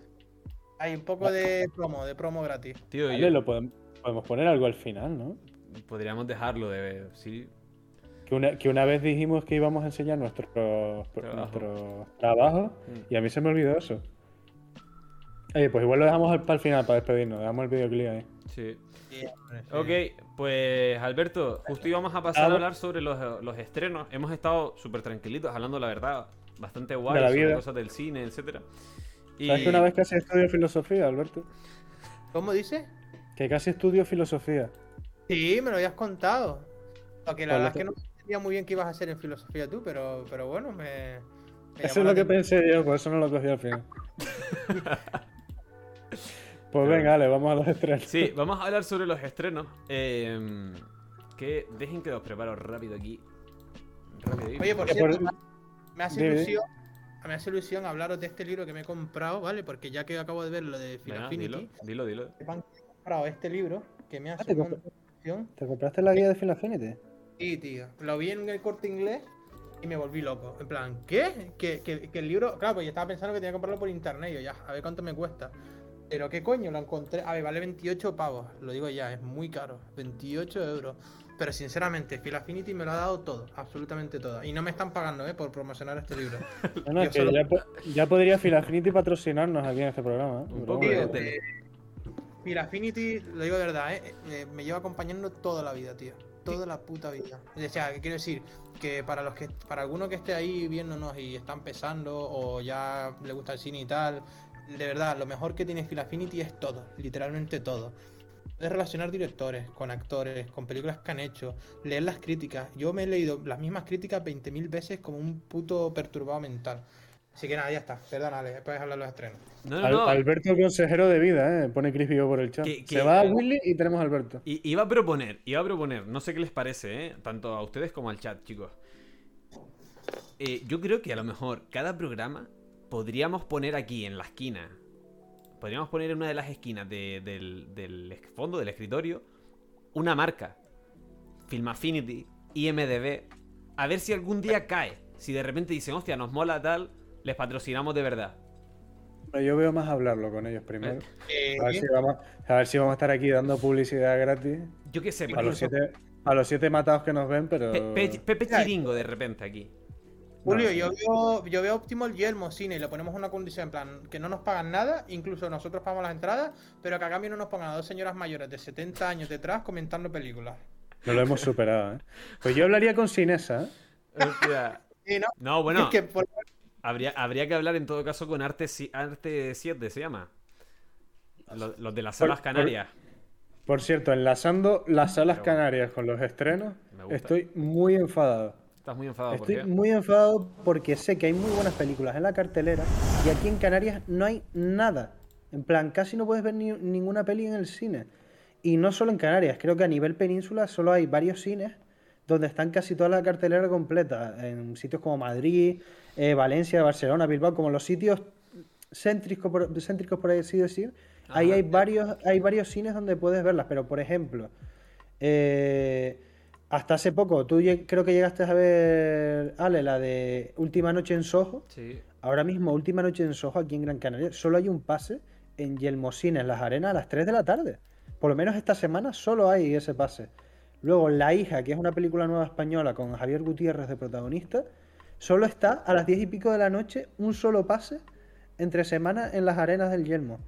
Hay un poco de promo, de promo gratis. Tío, yo- lo podemos, podemos poner algo al final, ¿no? podríamos dejarlo de... Sí, Que una, que una vez dijimos que íbamos a enseñar nuestros Trabajo. nuestro trabajos Mm. y a mí se me olvidó eso. Oye, pues igual lo dejamos para el final, para despedirnos. Dejamos el videoclip ahí. sí. Ok, pues Alberto, justo íbamos a pasar Ah, a bueno. hablar sobre los, los estrenos. Hemos estado súper tranquilitos, hablando la verdad, bastante guay De la sobre cosas del cine, etcétera. Y... ¿Sabes que una vez casi estudio filosofía, Alberto? ¿Cómo dice? Que casi estudio filosofía. Sí, me lo habías contado. Aunque la verdad es que- no sabía muy bien qué ibas a hacer en filosofía tú, pero, pero bueno, me. me Eso es lo que pensé yo, por eso no lo cogí al final. pues Pero- venga, Ale, vamos a los estrenos. Sí, vamos a hablar sobre los estrenos. eh, que dejen que los preparo rápido aquí. Rápido. Oye, por Que cierto, por- me hace Dime. ilusión me hace ilusión hablaros de este libro que me he comprado, ¿vale? Porque ya que acabo de ver lo de Filafinity, dilo, dilo, dilo. he comprado este libro que me hace te compras- montón de ilusión. ¿Te compraste la guía de Final Affinity? Sí, tío. Lo vi en el corte inglés y me volví loco. En plan, ¿qué? Que, que- que el libro. Claro, pues yo estaba pensando que tenía que comprarlo por internet. Yo ya, a ver cuánto me cuesta. Pero qué coño, lo encontré. A ver, vale 28 pavos. Lo digo ya, es muy caro. 28 euros. Pero sinceramente, Phil Affinity me lo ha dado todo, absolutamente todo. Y no me están pagando, ¿eh? Por promocionar este libro. Bueno, es que solo- ya, po- ya podría Final Affinity patrocinarnos aquí en este programa. ¿eh? Un poco, Phil Affinity, lo digo de verdad, ¿eh? Eh, Me lleva acompañando toda la vida, tío. Toda la puta vida. O sea, quiero decir que para los que para alguno que esté ahí viéndonos y está empezando o ya le gusta el cine y tal, de verdad, lo mejor que tiene Phil Affinity es todo, literalmente todo. Puedes relacionar directores, con actores, con películas que han hecho, leer las críticas. Yo me he leído las mismas críticas 20.000 veces como un puto perturbado mental. Así que nada, ya está. Perdónale, puedes hablar de los estrenos. No, no, Al- no. Alberto consejero de vida, ¿eh? pone Chris Vigo por el chat. Se va a Willy y tenemos a Alberto. I- iba a proponer, iba a proponer, no sé qué les parece, ¿eh? tanto a ustedes como al chat, chicos. Eh, yo creo que a lo mejor cada programa podríamos poner aquí en la esquina, podríamos poner en una de las esquinas de- del, fondo del escritorio una marca, Film Affinity, IMDB, a ver si algún día cae. Si de repente dicen, hostia, nos mola tal, les patrocinamos de verdad. Yo veo más hablarlo con ellos primero. Eh, A ver, si vamos, a ver si vamos a estar aquí dando publicidad gratis. Yo qué sé, A los siete, a los siete matados que nos ven, pero. Pe- Pe- Pepe Chiringo de repente aquí. Julio, No, yo veo, yo veo óptimo el Yelmo Cine y le ponemos una condición en plan que no nos pagan nada, incluso nosotros pagamos las entradas, pero que a cambio no nos pongan a dos señoras mayores de 70 años detrás comentando películas. No lo hemos superado, ¿eh? Pues yo hablaría con Sinesa, ¿eh? Sí, ¿no? No, bueno, Es que por- habría, habría que hablar en todo caso con Arte, Arte 7, se llama. Los, los de las salas por- canarias. Por cierto, enlazando las salas canarias con los estrenos, estoy muy enfadado. Estás muy enfadado, ¿por Estoy qué? muy enfadado porque sé que hay muy buenas películas en la cartelera y aquí en Canarias no hay nada. En plan, casi no puedes ver ni- ninguna peli en el cine. Y no solo en Canarias, creo que a nivel península solo hay varios cines donde están casi toda la cartelera completa. En sitios como Madrid, eh, Valencia, Barcelona, Bilbao, como los sitios céntricos, por, céntricos, por así decir. Ahí Ajá. hay varios, hay varios cines donde puedes verlas, pero por ejemplo, eh, hasta hace poco, tú creo que llegaste a ver, Ale, la de Última Noche en Soho. Sí. Ahora mismo, Última Noche en Soho, aquí en Gran Canaria, solo hay un pase en Yelmosines, Las Arenas, a las 3 de la tarde. Por lo menos esta semana solo hay ese pase. Luego, La Hija, que es una película nueva española con Javier Gutiérrez de protagonista, solo está a las 10 y pico de la noche un solo pase entre semana en las arenas del Yelmo.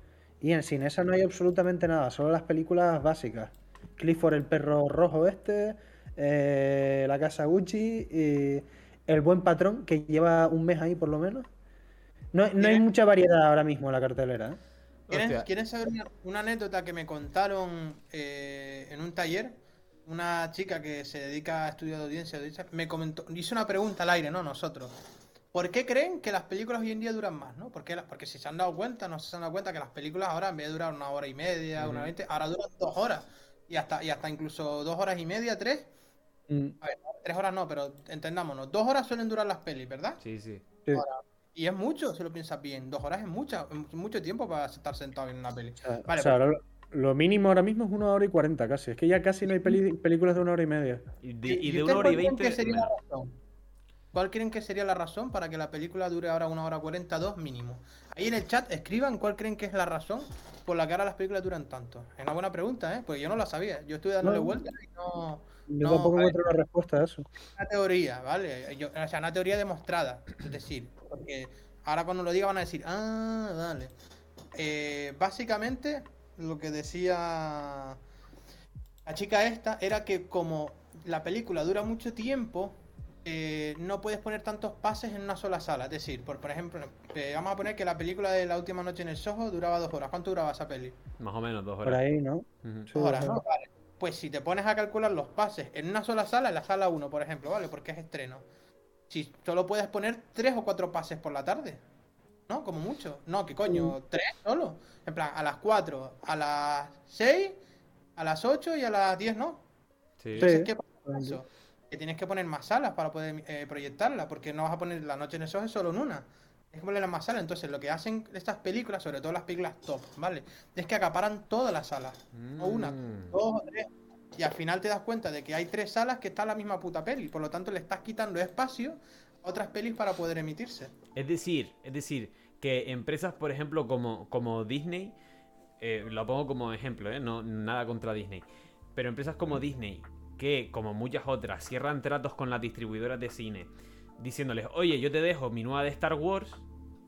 Y en Cinesa no hay absolutamente nada, solo las películas básicas. Clifford el perro rojo este, eh, La Casa Gucci y El Buen Patrón, que lleva un mes ahí por lo menos. No, no hay mucha variedad ahora mismo en la cartelera. ¿eh? ¿Quieren, Hostia. quieren saber una, una anécdota que me contaron eh, en un taller? Una chica que se dedica a estudios de audiencia, audiencia, me comentó, hizo una pregunta al aire, ¿no? Nosotros. ¿Por qué creen que las películas hoy en día duran más, no? Porque, porque si se han dado cuenta, no se han dado cuenta que las películas ahora en vez de durar una hora y media, una veinte, ahora duran dos horas. Y hasta, y hasta incluso dos horas y media, tres. Mm, A ver, tres horas no, pero entendámonos. Dos horas suelen durar las pelis, ¿verdad? Sí, sí. sí. Y es mucho, si lo piensas bien. Dos horas es mucha, es mucho tiempo para estar sentado en una peli. O sea, Vale, o sea, pues- lo, lo mínimo ahora mismo es una hora y cuarenta casi. Es que ya casi no hay peli- películas de una hora y media. Y de, ¿Y- y y de ustedes una hora y veinte. sería menos. la razón? ¿Cuál creen que sería la razón para que la película dure ahora una hora cuarenta dos mínimo? Ahí en el chat escriban cuál creen que es la razón por la que ahora las películas duran tanto. Es una buena pregunta, ¿eh? Porque yo no la sabía. Yo estuve dándole No. vueltas y no... Yo No, tampoco encuentro una respuesta a eso. Una teoría, ¿vale? Yo- o sea, una teoría demostrada. Es decir, porque ahora cuando lo diga van a decir, ah, vale. Eh, básicamente, lo que decía la chica esta era que como la película dura mucho tiempo, eh, no puedes poner tantos pases en una sola sala. Es decir, por, por ejemplo, eh, vamos a poner que la película de la última noche en el Soho duraba dos horas. ¿Cuánto duraba esa peli? Más o menos dos Por horas. ahí, ¿no? Dos horas, ¿no? Vale. Pues si te pones a calcular los pases en una sola sala, en la sala 1, por ejemplo, ¿vale? Porque es estreno. Si solo puedes poner tres o cuatro pases por la tarde. ¿No? Como mucho. No, ¿qué coño? Tres solo. En plan, a las 4, a las 6, a las 8 y a las 10, ¿no? Sí. Entonces, Sí. ¿qué pasa con eso? Que tienes que poner más salas para poder eh, proyectarla, porque no vas a poner la noche en el es solo en una. Que ponerla en más salas. Entonces, lo que hacen estas películas, sobre todo las películas top, ¿vale? Es que acaparan todas las salas. O una, Mm. dos o tres. Y al final te das cuenta de que hay tres salas que está la misma puta peli. Por lo tanto, le estás quitando espacio a otras pelis para poder emitirse. Es decir, es decir, que empresas, por ejemplo, como, como Disney, eh, lo pongo como ejemplo, ¿eh? no nada contra Disney, pero empresas como Disney, que como muchas otras, cierran tratos con las distribuidoras de cine, diciéndoles, oye, yo te dejo mi nueva de Star Wars,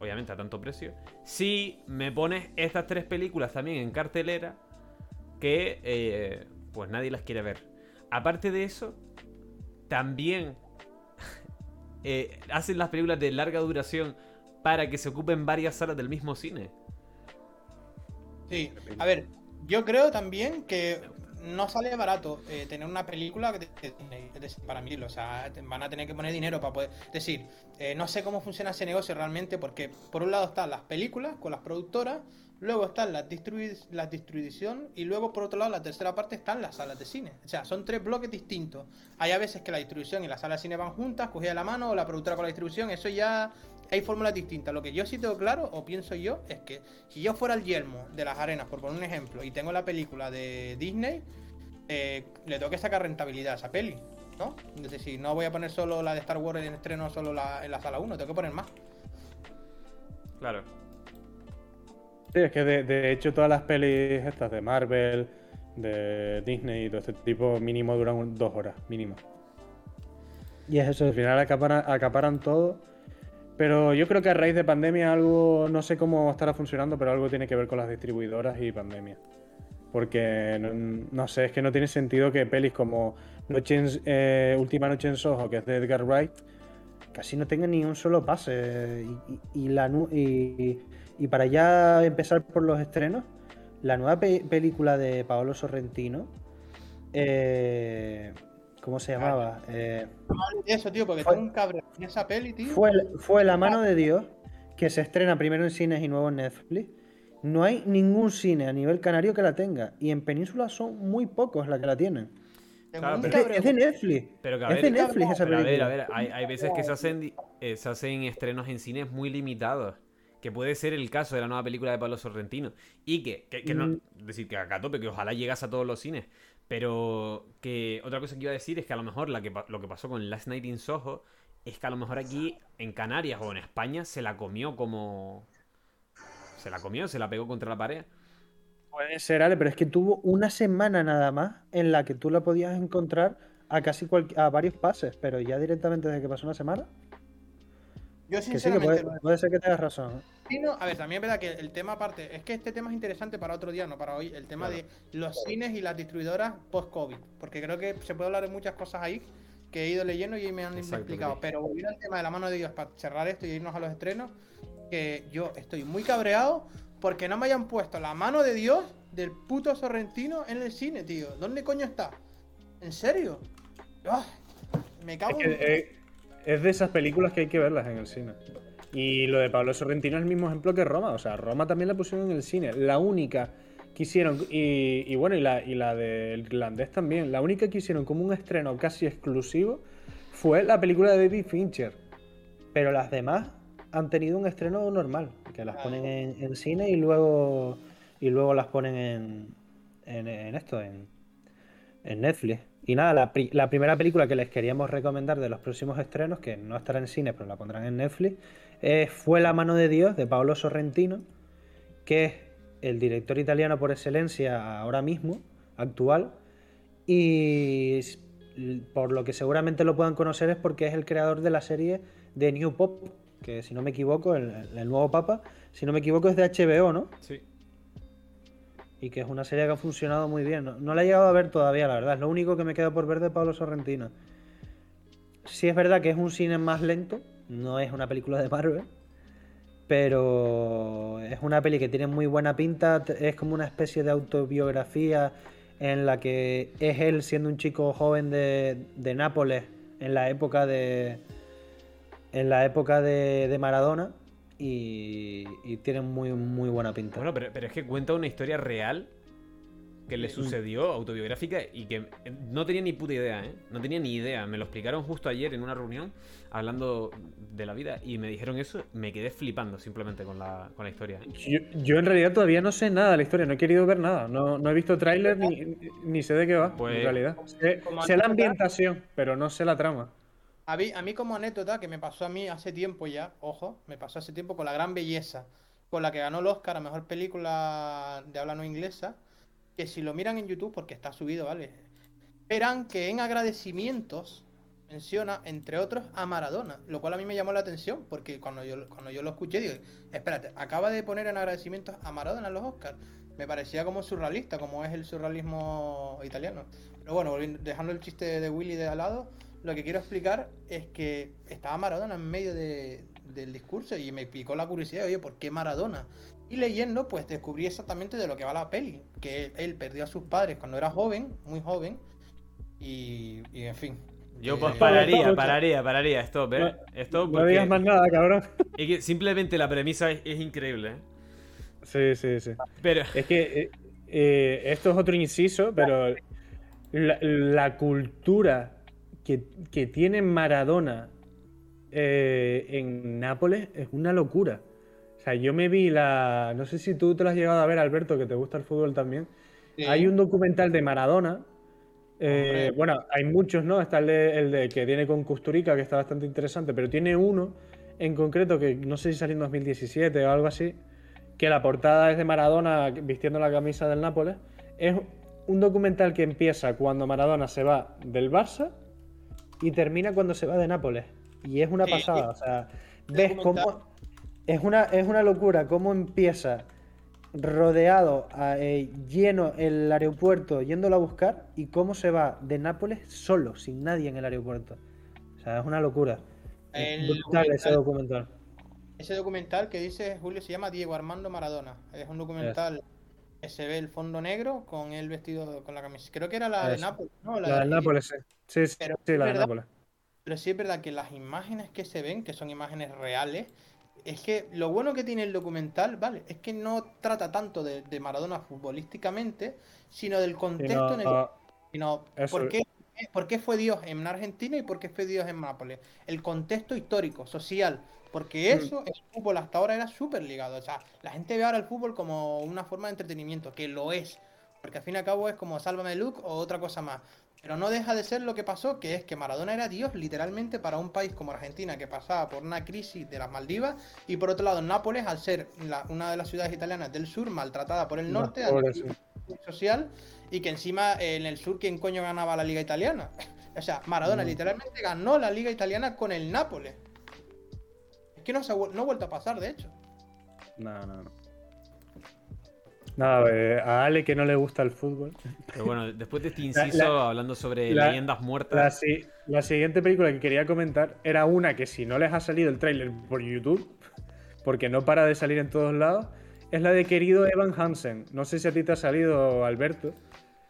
obviamente a tanto precio, si me pones estas tres películas también en cartelera, que eh, pues nadie las quiere ver. Aparte de eso, también eh, hacen las películas de larga duración para que se ocupen varias salas del mismo cine. Sí, a ver, yo creo también que no sale barato eh, tener una película es decir, para mí, o sea, te- van a tener que poner dinero para poder. Decir, eh, no sé cómo funciona ese negocio realmente, porque por un lado están las películas con las productoras, luego están las, distribui las distribución y luego por otro lado la tercera parte están las salas de cine. O sea, son tres bloques distintos. Hay a veces que la distribución y la sala de cine van juntas, cogida la mano, o la productora con la distribución, eso ya hay fórmulas distintas. Lo que yo sí tengo claro, o pienso yo, es que si yo fuera el yelmo de las arenas, por poner un ejemplo, y tengo la película de Disney, eh, le tengo que sacar rentabilidad a esa peli, ¿no? Es decir, no voy a poner solo la de Star Wars en estreno solo la- en la sala 1, tengo que poner más. Claro. Sí, es que de, de hecho todas las pelis estas de Marvel, de Disney y todo este tipo, mínimo duran dos horas, mínimo. Y es eso, al final acaparan, acaparan todo. Pero yo creo que a raíz de pandemia algo, no sé cómo estará funcionando, pero algo tiene que ver con las distribuidoras y pandemia. Porque no, sé, es que no tiene sentido que pelis como Noche eh, Última Noche en Soho, que es de Edgar Wright, casi no tengan ni un solo pase. Y, la, y, y para ya empezar por los estrenos, la nueva pe- película de Paolo Sorrentino, eh, ¿cómo se llamaba? Eh, eso, tío, porque Fue- tengo un cabrón en esa peli, tío. fue, fue La mano de Dios, que se estrena primero en cines y luego en Netflix. No hay ningún cine a nivel canario que la tenga. Y en Península son muy pocos las que la tienen. Tengo Claro, un pero- Es de, es Netflix. Pero que a es ver, de Netflix esa Pero a ver, película. a ver, hay, hay veces que se hacen, eh, se hacen estrenos en cines muy limitados. Que puede ser el caso de la nueva película de Pablo Sorrentino. Y que, que, que no. Mm. Es decir, que acá a tope, que ojalá llegase a todos los cines. Pero que otra cosa que iba a decir es que a lo mejor lo que pasó con Last Night in Soho es que a lo mejor aquí en Canarias o en España se la comió como. Se la comió, se la pegó contra la pared. Puede ser, Ale, pero es que tuvo una semana nada más en la que tú la podías encontrar a casi cual- a varios pases, pero ya directamente desde que pasó una semana. Yo Que sí, que sinceramente puede, puede ser que tengas razón. Sí, no, a ver, también es verdad que el tema aparte, es que este tema es interesante para otro día, no para hoy, el tema Claro. de los cines y las distribuidoras post-COVID, porque creo que se puede hablar de muchas cosas ahí que he ido leyendo y me han Exacto, explicado, pero volviendo al tema de la mano de Dios para cerrar esto y irnos a los estrenos, que yo estoy muy cabreado porque no me hayan puesto la mano de Dios del puto Sorrentino en el cine, tío. ¿Dónde coño está? ¿En serio? ¡Ah! me cago Es, en... eh, es de esas películas que hay que verlas en el cine. Y lo de Pablo Sorrentino es el mismo ejemplo que Roma. O sea, Roma también la pusieron en el cine. La única que hicieron, y, bueno, y la, y la del irlandés también, la única que hicieron como un estreno casi exclusivo fue la película de David Fincher. Pero las demás han tenido un estreno normal, que las ponen en, cine y luego, y luego las ponen en, en, en esto, en, en Netflix. Y nada, la, pri- la primera película que les queríamos recomendar de los próximos estrenos, que no estará en cine, pero la pondrán en Netflix, fue La mano de Dios de Paolo Sorrentino, que es el director italiano por excelencia ahora mismo, actual, y por lo que seguramente lo puedan conocer es porque es el creador de la serie de New Pop, que si no me equivoco, el, el nuevo Papa, si no me equivoco es de HBO, ¿no? Sí. Y que es una serie que ha funcionado muy bien. No, no la he llegado a ver todavía, la verdad. Es lo único que me queda por ver de Pablo Sorrentino. Sí es verdad que es un cine más lento, no es una película de Marvel, pero es una peli que tiene muy buena pinta, es como una especie de autobiografía en la que es él siendo un chico joven de, de Nápoles en la época de en la época de, de Maradona y, y tiene muy muy buena pinta. Bueno, pero, pero es que cuenta una historia real que le sucedió autobiográfica y que no tenía ni puta idea, ¿eh? No tenía ni idea. Me lo explicaron justo ayer en una reunión hablando de la vida y me dijeron eso. Me quedé flipando simplemente con la, con la historia. ¿eh? Yo, en realidad todavía no sé nada de la historia, no he querido ver nada. No, he visto tráiler ni, ni, sé de qué va, pues, en realidad. Sé, la ambientación, pero no sé la trama. A mí, a mí como anécdota, que me pasó a mí hace tiempo ya, ojo, me pasó hace tiempo con La Gran Belleza, con la que ganó el Oscar a Mejor Película de habla no inglesa, que si lo miran en YouTube, porque está subido, ¿vale? Verán que en agradecimientos menciona, entre otros, a Maradona, lo cual a mí me llamó la atención, porque cuando yo, cuando yo lo escuché, digo, espérate, acaba de poner en agradecimientos a Maradona en los Oscars. Me parecía como surrealista, como es el surrealismo italiano. Pero bueno, dejando el chiste de Willy de al lado, lo que quiero explicar es que estaba Maradona en medio del discurso y me picó la curiosidad, oye, ¿por qué Maradona? Y leyendo, pues descubrí exactamente de lo que va la peli, que él perdió a sus padres cuando era joven, muy joven, y, en fin. Yo pues pararía, pararía, pararía, stop, ¿eh? Stop no digas más nada, cabrón. Es que simplemente la premisa es, increíble, ¿eh? Sí, sí, sí. Pero... Es que eh, eh, esto es otro inciso, pero la cultura que, tiene Maradona eh, en Nápoles es una locura. O sea, yo me vi la. No sé si tú te lo has llegado a ver, Alberto, que te gusta el fútbol también. Hay un documental de Maradona. Eh, bueno, hay muchos, ¿no? Está el de, el de, que tiene con Custurica, que está bastante interesante, pero tiene uno en concreto que no sé si salió en 2017 o algo así, que la portada es de Maradona vistiendo la camisa del Nápoles. Es un documental que empieza cuando Maradona se va del Barça y termina cuando se va de Nápoles. Y es una pasada, o sea, ves cómo... Es una, es una locura cómo empieza rodeado, eh, lleno el aeropuerto, yéndolo a buscar, y cómo se va de Nápoles solo, sin nadie en el aeropuerto. O sea, es una locura. ese documental. Ese documental que dice Julio se llama Diego Armando Maradona. Es un documental se ve el fondo negro con el vestido con la camisa. Creo que era la de Nápoles, ¿no? La, de Nápoles, sí. Sí, sí, la de Nápoles. Pero sí es verdad que las imágenes que se ven, que son imágenes reales, es que lo bueno que tiene el documental, ¿vale? Es que no trata tanto de, Maradona futbolísticamente, sino del contexto en el. Sino por qué, por qué fue Dios en Argentina y por qué fue Dios en Nápoles. El contexto histórico, social. Porque mm. eso, el fútbol hasta ahora era súper ligado. O sea, la gente ve ahora el fútbol como una forma de entretenimiento, que lo es. Porque al fin y al cabo es como Sálvame Luke o otra cosa más. Pero no deja de ser lo que pasó, que es que Maradona era Dios literalmente para un país como Argentina que pasaba por una crisis de las Maldivas y por otro lado Nápoles, al ser una de las ciudades italianas del sur maltratada por el norte, social y que encima eh, en el sur quién coño ganaba la liga italiana. O sea, Maradona mm. literalmente ganó la liga italiana con el Nápoles. Es que no, se ha, no ha vuelto a pasar, de hecho. No, no, no. Nada, eh, a Ale que no le gusta el fútbol. Pero bueno, después de este inciso, hablando sobre leyendas muertas. La, siguiente película que quería comentar era una que si no les ha salido el tráiler por YouTube, porque no para de salir en todos lados, es la de querido Evan Hansen. No sé si a ti te ha salido, Alberto.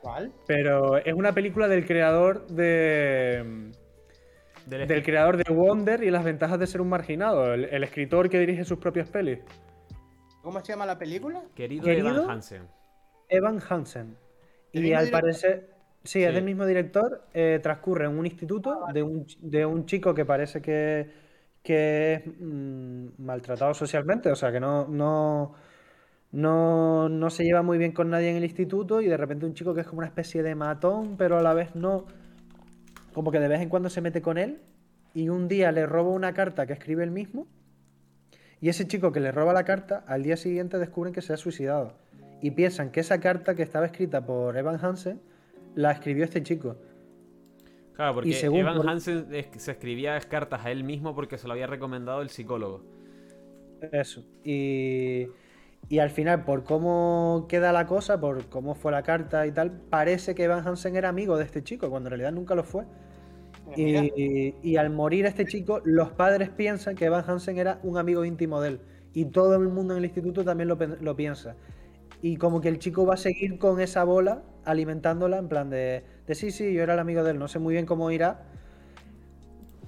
¿Cuál? Pero es una película del creador de. Del, creador de Wonder y las ventajas de ser un marginado, el escritor que dirige sus propias pelis. ¿Cómo se llama la película? Querido, Evan Hansen. Evan Hansen. Y al parecer, sí, es del mismo director. Eh, transcurre en un instituto de, un, chico que parece que, que es mm, maltratado socialmente, o sea, que no, no, no, no se lleva muy bien con nadie en el instituto y de repente un chico que es como una especie de matón, pero a la vez no, como que de vez en cuando se mete con él y un día le roba una carta que escribe él mismo y ese chico que le roba la carta, al día siguiente descubren que se ha suicidado. Y piensan que esa carta que estaba escrita por Evan Hansen la escribió este chico. Claro, porque Evan Hansen se escribía cartas a él mismo porque se lo había recomendado el psicólogo. Eso. Y, y al final, por cómo queda la cosa, por cómo fue la carta y tal, parece que Evan Hansen era amigo de este chico, cuando en realidad nunca lo fue. Y, al morir este chico, los padres piensan que Evan Hansen era un amigo íntimo de él. Y todo el mundo en el instituto también lo, piensa. Y como que el chico va a seguir con esa bola, alimentándola, en plan de, de sí, sí, yo era el amigo de él, no sé muy bien cómo irá.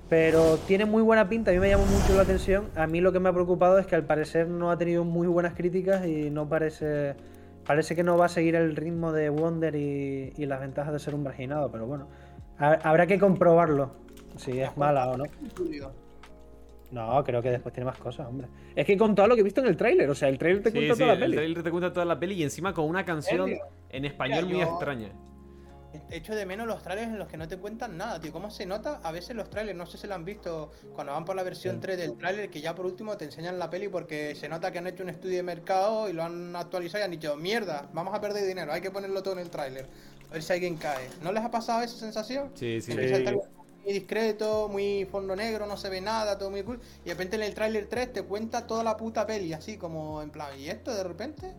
Pero tiene muy buena pinta, a mí me llamó mucho la atención. A mí lo que me ha preocupado es que al parecer no ha tenido muy buenas críticas y no parece parece que no va a seguir el ritmo de Wonder y, y las ventajas de ser un marginado, pero bueno, ha- habrá que comprobarlo, si es mala o no. No, creo que después tiene más cosas, hombre. Es que con todo lo que he visto en el tráiler, o sea, el tráiler te Sí, cuenta sí, toda el la peli. trailer te cuenta toda la peli y encima con una canción en español Mira, muy extraña. Echo de menos los trailers en los que no te cuentan nada, tío. ¿Cómo se nota? A veces los trailers, no sé si lo han visto cuando van por la versión Sí. 3 del trailer, que ya por último te enseñan la peli porque se nota que han hecho un estudio de mercado y lo han actualizado y han dicho, mierda, vamos a perder dinero, hay que ponerlo todo en el trailer. A ver si alguien cae. ¿No les ha pasado esa sensación? Sí, sí. Sí. trailer muy discreto, muy fondo negro, no se ve nada, todo muy cool. Y de repente en el trailer 3 te cuenta toda la puta peli, así como en plan, ¿y esto de repente?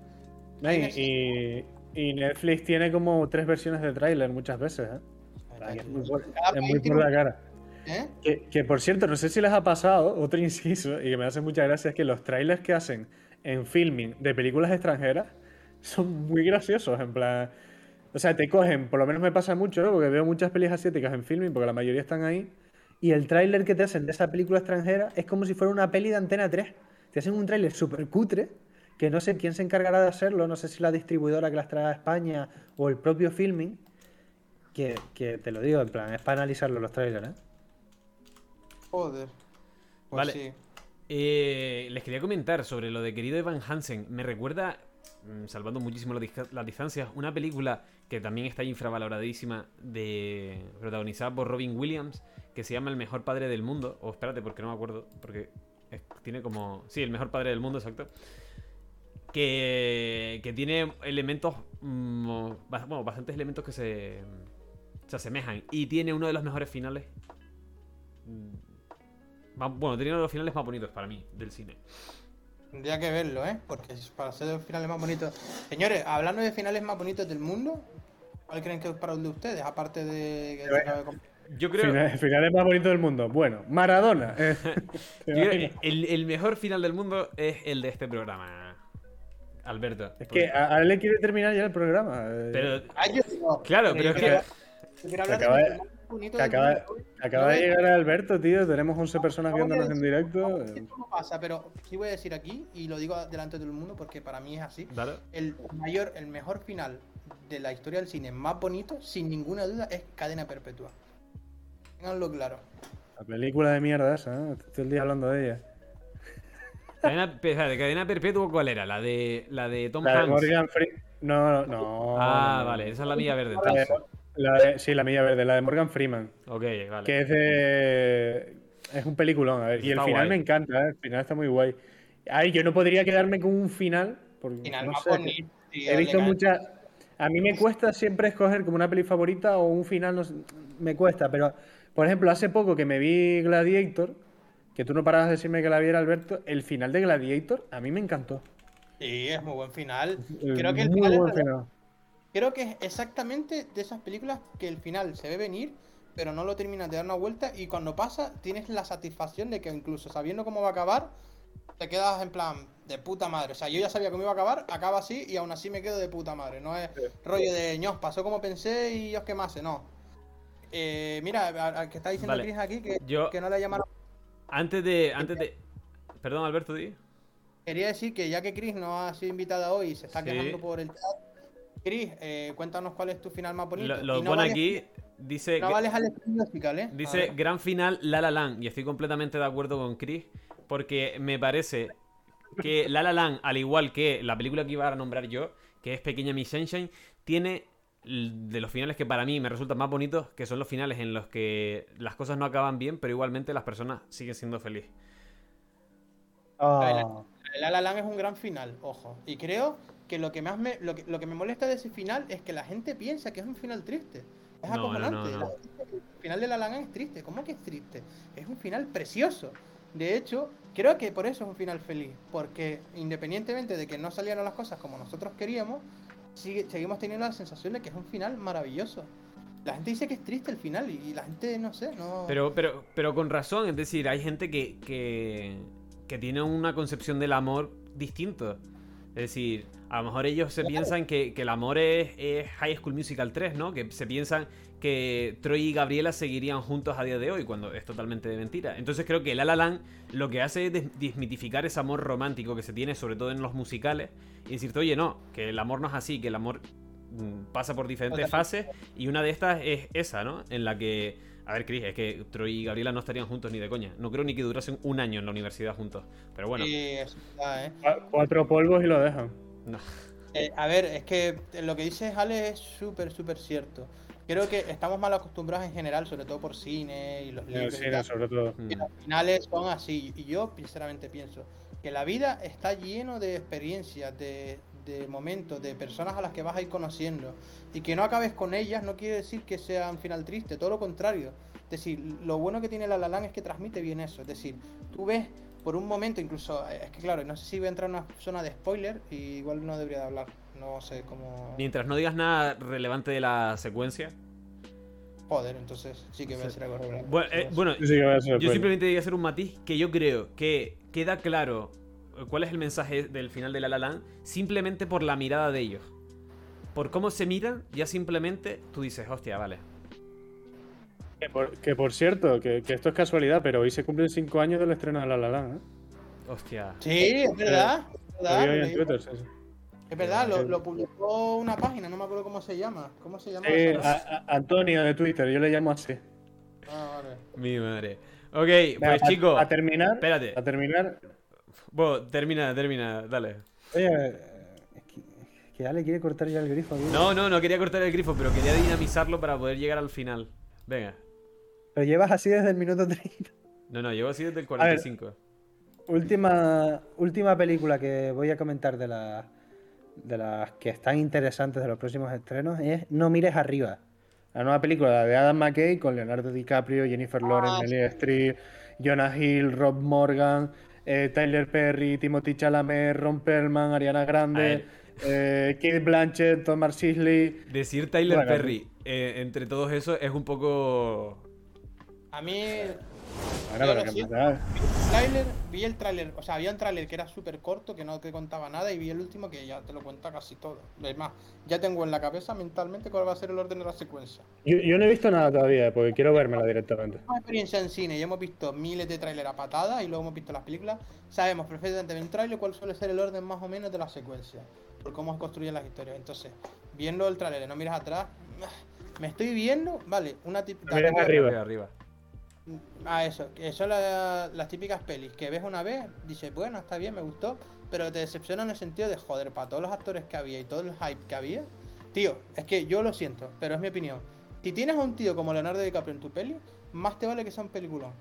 Y, y Netflix tiene como tres versiones de tráiler muchas veces, ¿eh? Es muy por, Cada es muy país por la cara. ¿Eh? Que, que, por cierto, no sé si les ha pasado, otro inciso, y que me hace mucha gracia, es que los trailers que hacen en filming de películas extranjeras son muy graciosos, en plan... O sea, te cogen, por lo menos me pasa mucho, ¿no? Porque veo muchas pelis asiáticas en filming, porque la mayoría están ahí, y el tráiler que te hacen de esa película extranjera es como si fuera una peli de Antena 3. Te hacen un tráiler súper cutre, que no sé quién se encargará de hacerlo, no sé si la distribuidora que las trae a España o el propio filming, que, que te lo digo, en plan, es para analizarlo los trailers, ¿eh? Joder. Pues Vale. sí. Eh, les quería comentar sobre lo de querido Evan Hansen. Me recuerda, mm, salvando muchísimo las distancias, una película que también está infravaloradísima, de, protagonizada por Robin Williams, que se llama El mejor padre del mundo. O espérate, porque no me acuerdo, porque es- tiene como... Sí, El mejor padre del mundo, exacto. Que, que tiene elementos, mm, bueno, bastantes elementos que se, se asemejan. Y tiene uno de los mejores finales mm, bueno, tenía uno de los finales más bonitos para mí del cine. Tendría que verlo, ¿eh? Porque es para ser los finales más bonitos. Señores, hablando de finales más bonitos del mundo, ¿cuál creen que es para el de ustedes? Aparte de que se acabe con- Yo creo, Final, finales más bonitos del mundo. Bueno, Maradona. eh. ¿Te yo creo que imaginas? el, el mejor final del mundo es el de este programa, Alberto. Es que a, a él le quiere terminar ya el programa. eh. Pero, Ah, yo no. claro, pero yo es que... acaba de que acaba, acaba llegar Alberto, tío. Tenemos 11 personas viéndonos en directo. eh. No pasa, pero sí voy a decir aquí, y lo digo delante de todo el mundo porque para mí es así. Dale. El mayor, el mejor final de la historia del cine más bonito, sin ninguna duda, es Cadena Perpetua. Ténganlo claro. La película de mierda esa, ¿eh? Estoy el día hablando de ella. Cadena, espérate, cadena perpetua, ¿cuál era? La de, la de Tom La de Hanks. Morgan Freeman. No, no. ah, no, no. vale, esa es la milla verde. La de- la de- sí, la milla verde, la de Morgan Freeman. Ok, vale. Que es de. Es un peliculón, a ver. Y el final guay. me encanta, ¿eh? El final está muy guay. Ay, yo no podría quedarme con un final. Porque, Final no más sé, bonito. tío, He visto legal. muchas. A mí me cuesta siempre escoger como una peli favorita o un final, no sé, me cuesta, pero por ejemplo, hace poco que me vi Gladiator, que tú no parabas de decirme que la viera Alberto, el final de Gladiator a mí me encantó. Sí, es muy buen final. Creo que el muy final es buen de- final. Creo que es exactamente de esas películas que el final se ve venir, pero no lo terminas de dar una vuelta y cuando pasa tienes la satisfacción de que incluso sabiendo cómo va a acabar, te quedas en plan de puta madre. O sea, yo ya sabía cómo iba a acabar, acaba así y aún así me quedo de puta madre. No es rollo de ños, pasó como pensé y os quemase, no. Eh, mira, a- a- que está diciendo Vale. Chris aquí que, Yo- que no le llamaron. Antes de, antes de... Perdón, Alberto, di. Quería decir que ya que Chris no ha sido invitada hoy y se está Sí. quejando por el chat, Chris, eh, cuéntanos cuál es tu final más bonito. Lo, lo Y no pone vales- aquí, dice... No vales al musical, ¿eh? Dice gran final La La Land y estoy completamente de acuerdo con Chris porque me parece que La La Land, al igual que la película que iba a nombrar yo, que es Pequeña Miss Sunshine, tiene de los finales que para mí me resultan más bonitos, que son los finales en los que las cosas no acaban bien, pero igualmente las personas siguen siendo felices. Ah, La La Land es un gran final, ojo. Y creo que lo que más me, lo que, lo que me molesta de ese final es que la gente piensa que es un final triste. Es No, acojonante. El final de La La Land es triste. ¿Cómo que es triste? Es un final precioso. De hecho, creo que por eso es un final feliz. Porque independientemente de que no salieran las cosas como nosotros queríamos, sigue- seguimos teniendo la sensación de que es un final maravilloso. La gente dice que es triste el final y, y la gente, no sé, no... Pero, pero, pero con razón, es decir, hay gente que, que, que tiene una concepción del amor distinto. Es decir, a lo mejor ellos se piensan que, que el amor es, es High School Musical 3, ¿no? Que se piensan que Troy y Gabriela seguirían juntos a día de hoy, cuando es totalmente de mentira. Entonces creo que La La Land lo que hace es des- desmitificar ese amor romántico que se tiene, sobre todo en los musicales, y decirte, oye, no, que el amor no es así, que el amor mm, pasa por diferentes fases, y una de estas es esa, ¿no? En la que, a ver, Chris, es que Troy y Gabriela no estarían juntos ni de coña. No creo ni que durasen un año en la universidad juntos. Pero bueno, Sí, es verdad, ¿eh? Cu- Cuatro polvos y lo dejan. no. Eh, a ver, es que lo que dice Ale es súper, súper cierto. Creo que estamos mal acostumbrados en general, sobre todo por cine y los libros. y cine, sobre todo. Mm. que los finales son así. Y yo, sinceramente, pienso que la vida está lleno de experiencias, de, de momentos, de personas a las que vas a ir conociendo. Y que no acabes con ellas no quiere decir que sea un final triste, todo lo contrario. Es decir, lo bueno que tiene La La Land es que transmite bien eso. Es decir, tú ves por un momento, incluso, eh, es que claro, no sé si voy a entrar en una zona de spoiler y igual no debería de hablar. No sé cómo. Mientras no digas nada relevante de la secuencia. Joder, entonces sí que voy a decir algo relevante. Bueno, eh, bueno, Sí, sí, que va a ser Yo simplemente voy a hacer un matiz que yo creo que queda claro eh, cuál es el mensaje del final de La La Land simplemente por la mirada de ellos. Por cómo se miran, ya simplemente tú dices, hostia, vale. Que por, que por cierto, que, que esto es casualidad, pero hoy se cumplen cinco años del estreno de La La Land. ¿eh? Hostia. Sí, es verdad. es Lo verdad, en. Twitter, sí, sí. Es verdad, lo, lo publicó una página, no me acuerdo cómo se llama. ¿Cómo se llama? A- a- Antonio de Twitter, yo le llamo así. Ah, vale. Mi madre. Ok, Venga, pues a- chicos. A terminar. espérate. A terminar. Bueno, termina, termina, dale. Oye, eh, es que, que Ale quiere cortar ya el grifo. No, no, no quería cortar el grifo, pero quería dinamizarlo para poder llegar al final. Venga. Lo llevas así desde el minuto 30. No, no, llevo así desde el ver. 45. Última, última película que voy a comentar de, la- de las que están interesantes de los próximos estrenos es No mires arriba. La nueva película de Adam McKay con Leonardo DiCaprio, Jennifer Lawrence, Meryl Streep, Jonah Hill, Rob Morgan, eh, Tyler Perry, Timothy Chalamet, Ron Perlman, Ariana Grande, eh, Kate Blanchett, Thomas Sisley. Decir Tyler Bueno, Perry eh, entre todos esos es un poco. A mí, Yo pero da. tráiler, vi el tráiler, o sea, había un tráiler que era súper corto, que no te contaba nada, y vi el último que ya te lo cuenta casi todo. Es más, ya tengo en la cabeza mentalmente cuál va a ser el orden de la secuencia. Yo, yo no he visto nada todavía, porque quiero vérmela directamente. Tenemos experiencia en cine, ya hemos visto miles de tráiler a patada y luego hemos visto las películas. Sabemos perfectamente en un tráiler cuál suele ser el orden más o menos de la secuencia, por cómo se construyen las historias. Entonces, viendo el tráiler, no miras atrás, me estoy viendo, vale, una típica. Miras arriba. Arriba, arriba. Ah, eso, que son la- las típicas pelis que ves una vez, dices, bueno, está bien, me gustó, pero te decepciona en el sentido de joder, para todos los actores que había y todo el hype que había. Tío, es que yo lo siento, pero es mi opinión. Si tienes a un tío como Leonardo DiCaprio en tu peli, más te vale que sea un peliculón.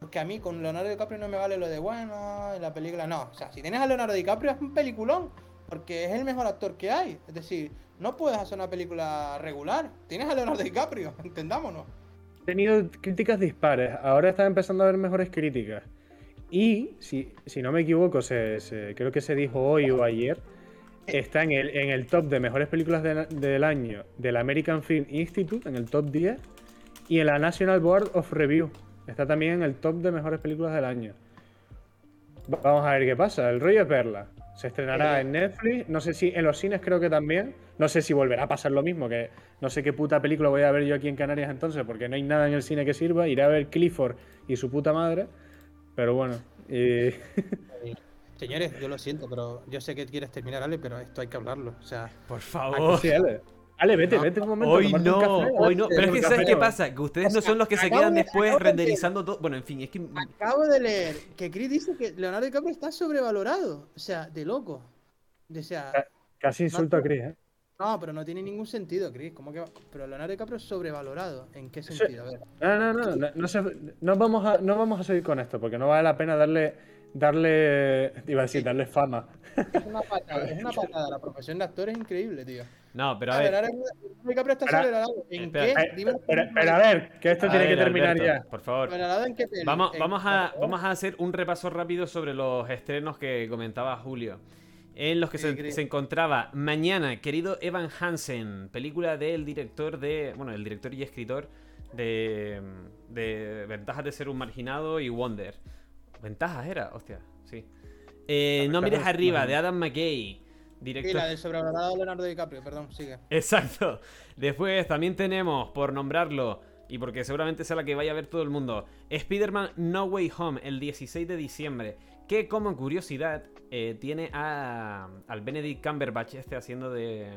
Porque a mí con Leonardo DiCaprio no me vale lo de bueno, en la película no. O sea, si tienes a Leonardo DiCaprio es un peliculón, porque es el mejor actor que hay. Es decir, no puedes hacer una película regular. Tienes a Leonardo DiCaprio, entendámonos. Tenido críticas dispares, ahora están empezando a haber mejores críticas. Y, si, si no me equivoco, se, creo que se dijo hoy o ayer, está en el, en el top de mejores películas de- del año del American Film Institute, en el top 10, y en la National Board of Review. Está también en el top de mejores películas del año. Va- Vamos a ver qué pasa. El rollo de Perla. Se estrenará en Netflix. No sé si en los cines creo que también. No sé si volverá a pasar lo mismo. Que no sé qué puta película voy a ver yo aquí en Canarias entonces. Porque no hay nada en el cine que sirva. Iré a ver Clifford y su puta madre. Pero bueno. y- Señores, yo lo siento, pero yo sé que quieres terminar, Ale, pero esto hay que hablarlo. O sea, Por favor. que sí, Ale. Ale, vete, No, vete un momento. Hoy no, café, hoy no. Pero es que ¿sabes café. qué pasa? Que ustedes no son los que se quedan de- después de- renderizando todo. Bueno, en fin, es que. acabo de leer que Chris dice que Leonardo DiCaprio está sobrevalorado. O sea, de loco. O sea, Casi insulto a Chris, ¿eh? no, pero no tiene ningún sentido, Chris. ¿Cómo que va? Pero Leonardo DiCaprio es sobrevalorado. ¿En qué sentido? A ver. No, no, no, no, no, se- no vamos a, no vamos a seguir con esto, porque no vale la pena darle, darle, iba a decir, darle fama. Es una patada, es una patada. La profesión de actor es increíble, tío. No, pero a ver. Eh, pero, a ver, que esto a tiene ver, que terminar Alberto, ya. Por favor. ¿Sobrevalorado en qué? Vamos, En- vamos, a, favor. vamos a hacer un repaso rápido sobre los estrenos que comentaba Julio. En los que Sí, se, se encontraba mañana, querido Evan Hansen, película del director de. Bueno, el director y escritor de. de Ventajas de ser un marginado y Wonder. ¿Ventajas era? Hostia, sí. Eh, no mires arriba, de Adam McKay. directo. Y la del sobrevalorado Leonardo DiCaprio, perdón, sigue. Exacto. Después también tenemos, por nombrarlo, y porque seguramente sea la que vaya a ver todo el mundo, Spider-Man No Way Home, el 16 de diciembre. Que como curiosidad, eh, tiene a, al Benedict Cumberbatch este haciendo de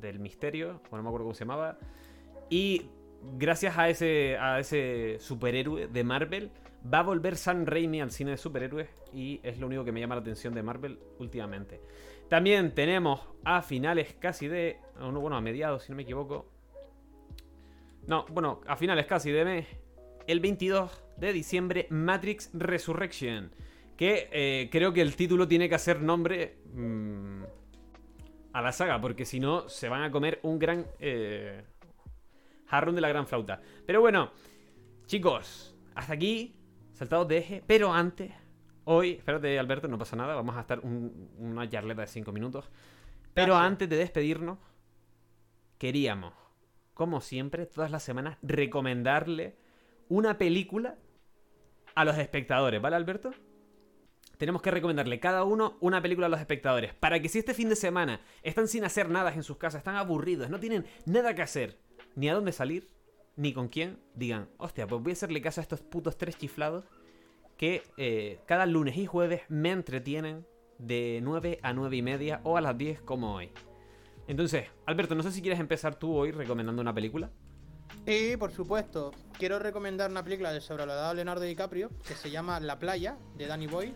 del misterio, o no me acuerdo cómo se llamaba. Y gracias a ese, a ese superhéroe de Marvel, va a volver Sam Raimi al cine de superhéroes y es lo único que me llama la atención de Marvel últimamente. También tenemos a finales casi de... Bueno, a mediados, si no me equivoco. No, bueno, a finales casi de mes. El 22 de diciembre, Matrix Resurrection. Que eh, creo que el título tiene que hacer nombre mmm, a la saga, porque si no, se van a comer un gran eh, jarrón de la gran flauta. Pero bueno, chicos, hasta aquí, saltados de eje. Pero antes, hoy, espérate, Alberto, no pasa nada, vamos a estar un, una charleta de 5 minutos. Pero Gracias. antes de despedirnos, queríamos, como siempre, todas las semanas, recomendarle una película a los espectadores, ¿vale, Alberto? Tenemos que recomendarle cada uno una película a los espectadores. Para que si este fin de semana están sin hacer nada en sus casas, están aburridos, no tienen nada que hacer, ni a dónde salir, ni con quién, digan, hostia, pues voy a hacerle caso a estos putos tres chiflados que eh, cada lunes y jueves me entretienen de 9 a 9 y media o a las 10 como hoy. Entonces, Alberto, no sé si quieres empezar tú hoy recomendando una película. Sí, por supuesto. Quiero recomendar una película del sobrevalorado Leonardo DiCaprio que se llama La playa, de Danny Boy.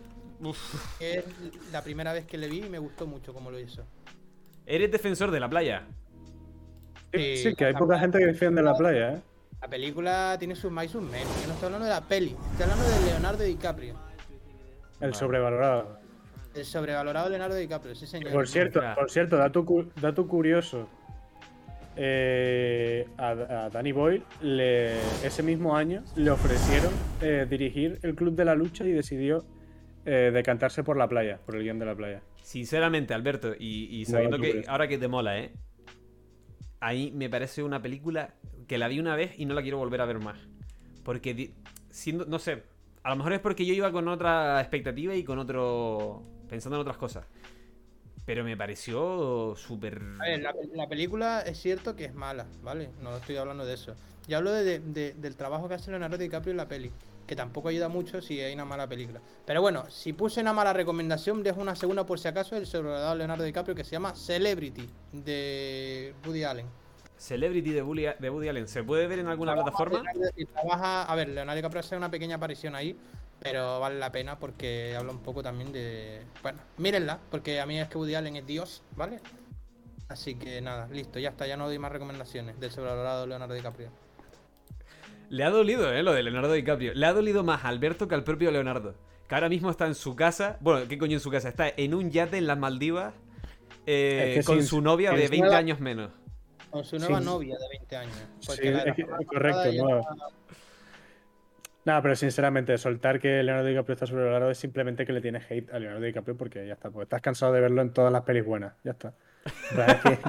Es la primera vez que le vi y me gustó mucho cómo lo hizo. Eres defensor de la playa. Sí, Sí, que hay poca gente que defiende la playa, ¿eh? La película tiene sus más y sus menos. Yo no estoy hablando de la peli, estoy hablando de Leonardo DiCaprio. El Vale. sobrevalorado. El sobrevalorado Leonardo DiCaprio, sí señor. Por cierto, por cierto, dato, cu- dato curioso. eh, a, a Danny Boyle le- ese mismo año le ofrecieron eh, dirigir el Club de la Lucha y decidió eh, decantarse por la playa, por el guion de la playa. Sinceramente, Alberto, y, sabiendo que ahora que te mola, ¿eh? Ahí me parece una película que la vi una vez y no la quiero volver a ver más. Porque, siendo, no sé, a lo mejor es porque yo iba con otra expectativa y con otro... pensando en otras cosas. Pero me pareció súper... A ver, la, la película es cierto que es mala, ¿vale? No estoy hablando de eso. Yo hablo de, de- del trabajo que hace Leonardo DiCaprio en la peli, que tampoco ayuda mucho si hay una mala película. Pero bueno, si puse una mala recomendación, dejo una segunda por si acaso del sobrevalorado Leonardo DiCaprio que se llama Celebrity, de Woody Allen. Celebrity de Woody, de Woody Allen. ¿Se puede ver en alguna Trabaja plataforma? Leonardo- y trabaja, a ver, Leonardo DiCaprio hace una pequeña aparición ahí, pero vale la pena porque habla un poco también de... Bueno, mírenla, porque a mí es que Woody Allen es Dios, ¿vale? Así que nada, listo, ya está, ya no doy más recomendaciones del sobrevalorado Leonardo DiCaprio. Le ha dolido, ¿eh? Lo de Leonardo DiCaprio. Le ha dolido más a Alberto que al propio Leonardo. Que ahora mismo está en su casa. Bueno, ¿qué coño en su casa? Está en un yate en las Maldivas. eh, Es que con sin- su novia de sin 20 nueva- años menos. Con su nueva Sí. novia de 20 años. Sí, la es que- correcto, no. Nada, pero sinceramente, soltar que Leonardo DiCaprio está sobrevalorado es simplemente que le tienes hate a Leonardo DiCaprio porque ya está, porque estás cansado de verlo en todas las pelis buenas, ya está. Es, que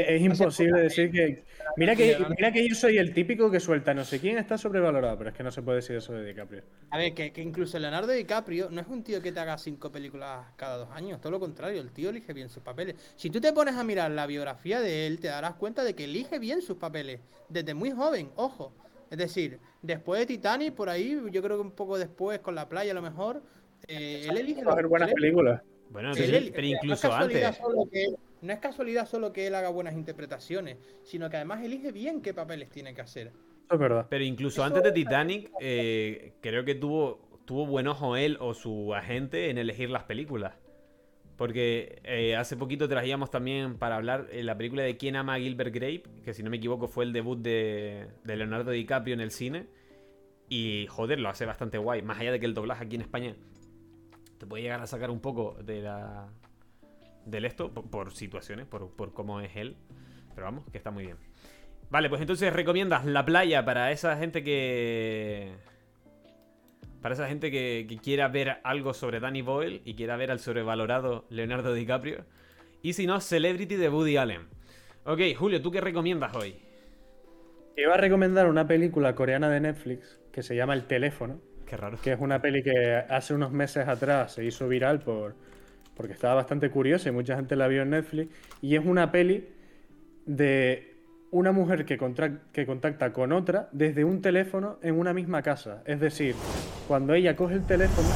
es, es imposible decir que... Mira que, mira que yo soy el típico que suelta no sé quién está sobrevalorado, pero es que no se puede decir eso de DiCaprio. A ver, que, que incluso Leonardo DiCaprio no es un tío que te haga cinco películas cada dos años, todo lo contrario, el tío elige bien sus papeles. Si tú te pones a mirar la biografía de él, te darás cuenta de que elige bien sus papeles, desde muy joven, ojo. Es decir, después de Titanic, por ahí, yo creo que un poco después, con la playa a lo mejor, eh, él elige... Buenas películas. Bueno, pero, incluso antes. solo que él- no es casualidad solo que él haga buenas interpretaciones, sino que además elige bien qué papeles tiene que hacer. Es verdad. Pero incluso Eso- antes de Titanic, eh, creo que tuvo, tuvo buen ojo él o su agente en elegir las películas. Porque eh, hace poquito traíamos también para hablar eh, la película de Quién ama a Gilbert Grape, que si no me equivoco fue el debut de, de Leonardo DiCaprio en el cine. Y joder, lo hace bastante guay. Más allá de que el doblaje aquí en España te puede llegar a sacar un poco de la, del esto, por, por situaciones, por, por cómo es él. Pero vamos, que está muy bien. Vale, pues entonces recomiendas la playa para esa gente que. Para esa gente que, que quiera ver algo sobre Danny Boyle y quiera ver al sobrevalorado Leonardo DiCaprio. Y si no, Celebrity de Woody Allen. Ok, Julio, ¿tú qué recomiendas hoy? Iba a recomendar una película coreana de Netflix que se llama El teléfono, Qué raro. que es una peli que hace unos meses atrás se hizo viral por porque estaba bastante curiosa y mucha gente la vio en Netflix. Y es una peli de una mujer que, contacta con otra desde un teléfono en una misma casa. Es decir, cuando ella coge el teléfono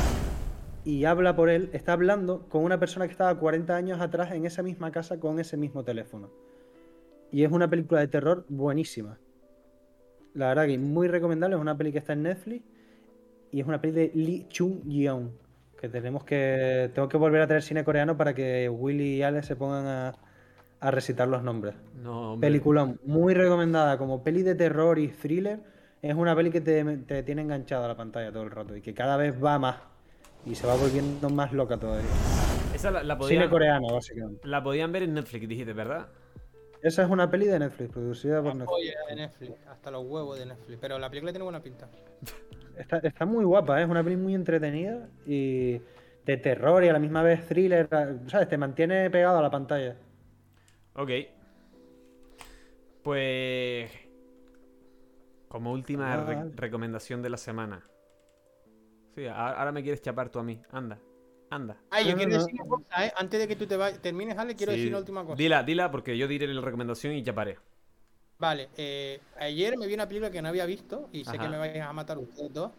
y habla por él, está hablando con una persona que estaba 40 años atrás en esa misma casa con ese mismo teléfono. Y es una película de terror buenísima. La verdad que muy recomendable, es una peli que está en Netflix y es una peli de Lee Chung Yeon. Que tenemos que. Tengo que volver a traer cine coreano para que Willy y Alex se pongan a, a recitar los nombres. No, hombre. Peliculón, muy recomendada como peli de terror y thriller. Es una peli que te, te tiene enganchado a la pantalla todo el rato y que cada vez va más. Y se va volviendo más loca todavía. Esa la, la Cine podían, coreano, básicamente. la podían ver en Netflix, dijiste, ¿verdad? Esa es una peli de Netflix, producida por Netflix. Oye, de Netflix, hasta los huevos de Netflix. Pero la película tiene buena pinta. Está, está muy guapa, ¿eh? es una peli muy entretenida y de terror y a la misma vez thriller. ¿Sabes? Te mantiene pegado a la pantalla. Ok. Pues. Como última Ah, re- vale. recomendación de la semana. Sí, ahora me quieres chapar tú a mí. Anda, anda. Ay, yo No, quiero no, decir una cosa, ¿eh? Antes de que tú te vayas, termines, Ale, quiero Sí, decir una última cosa. Dila, dila, porque yo diré la recomendación y chaparé. Vale, eh, ayer me vi una película que no había visto y sé Ajá. que me vais a matar ustedes dos.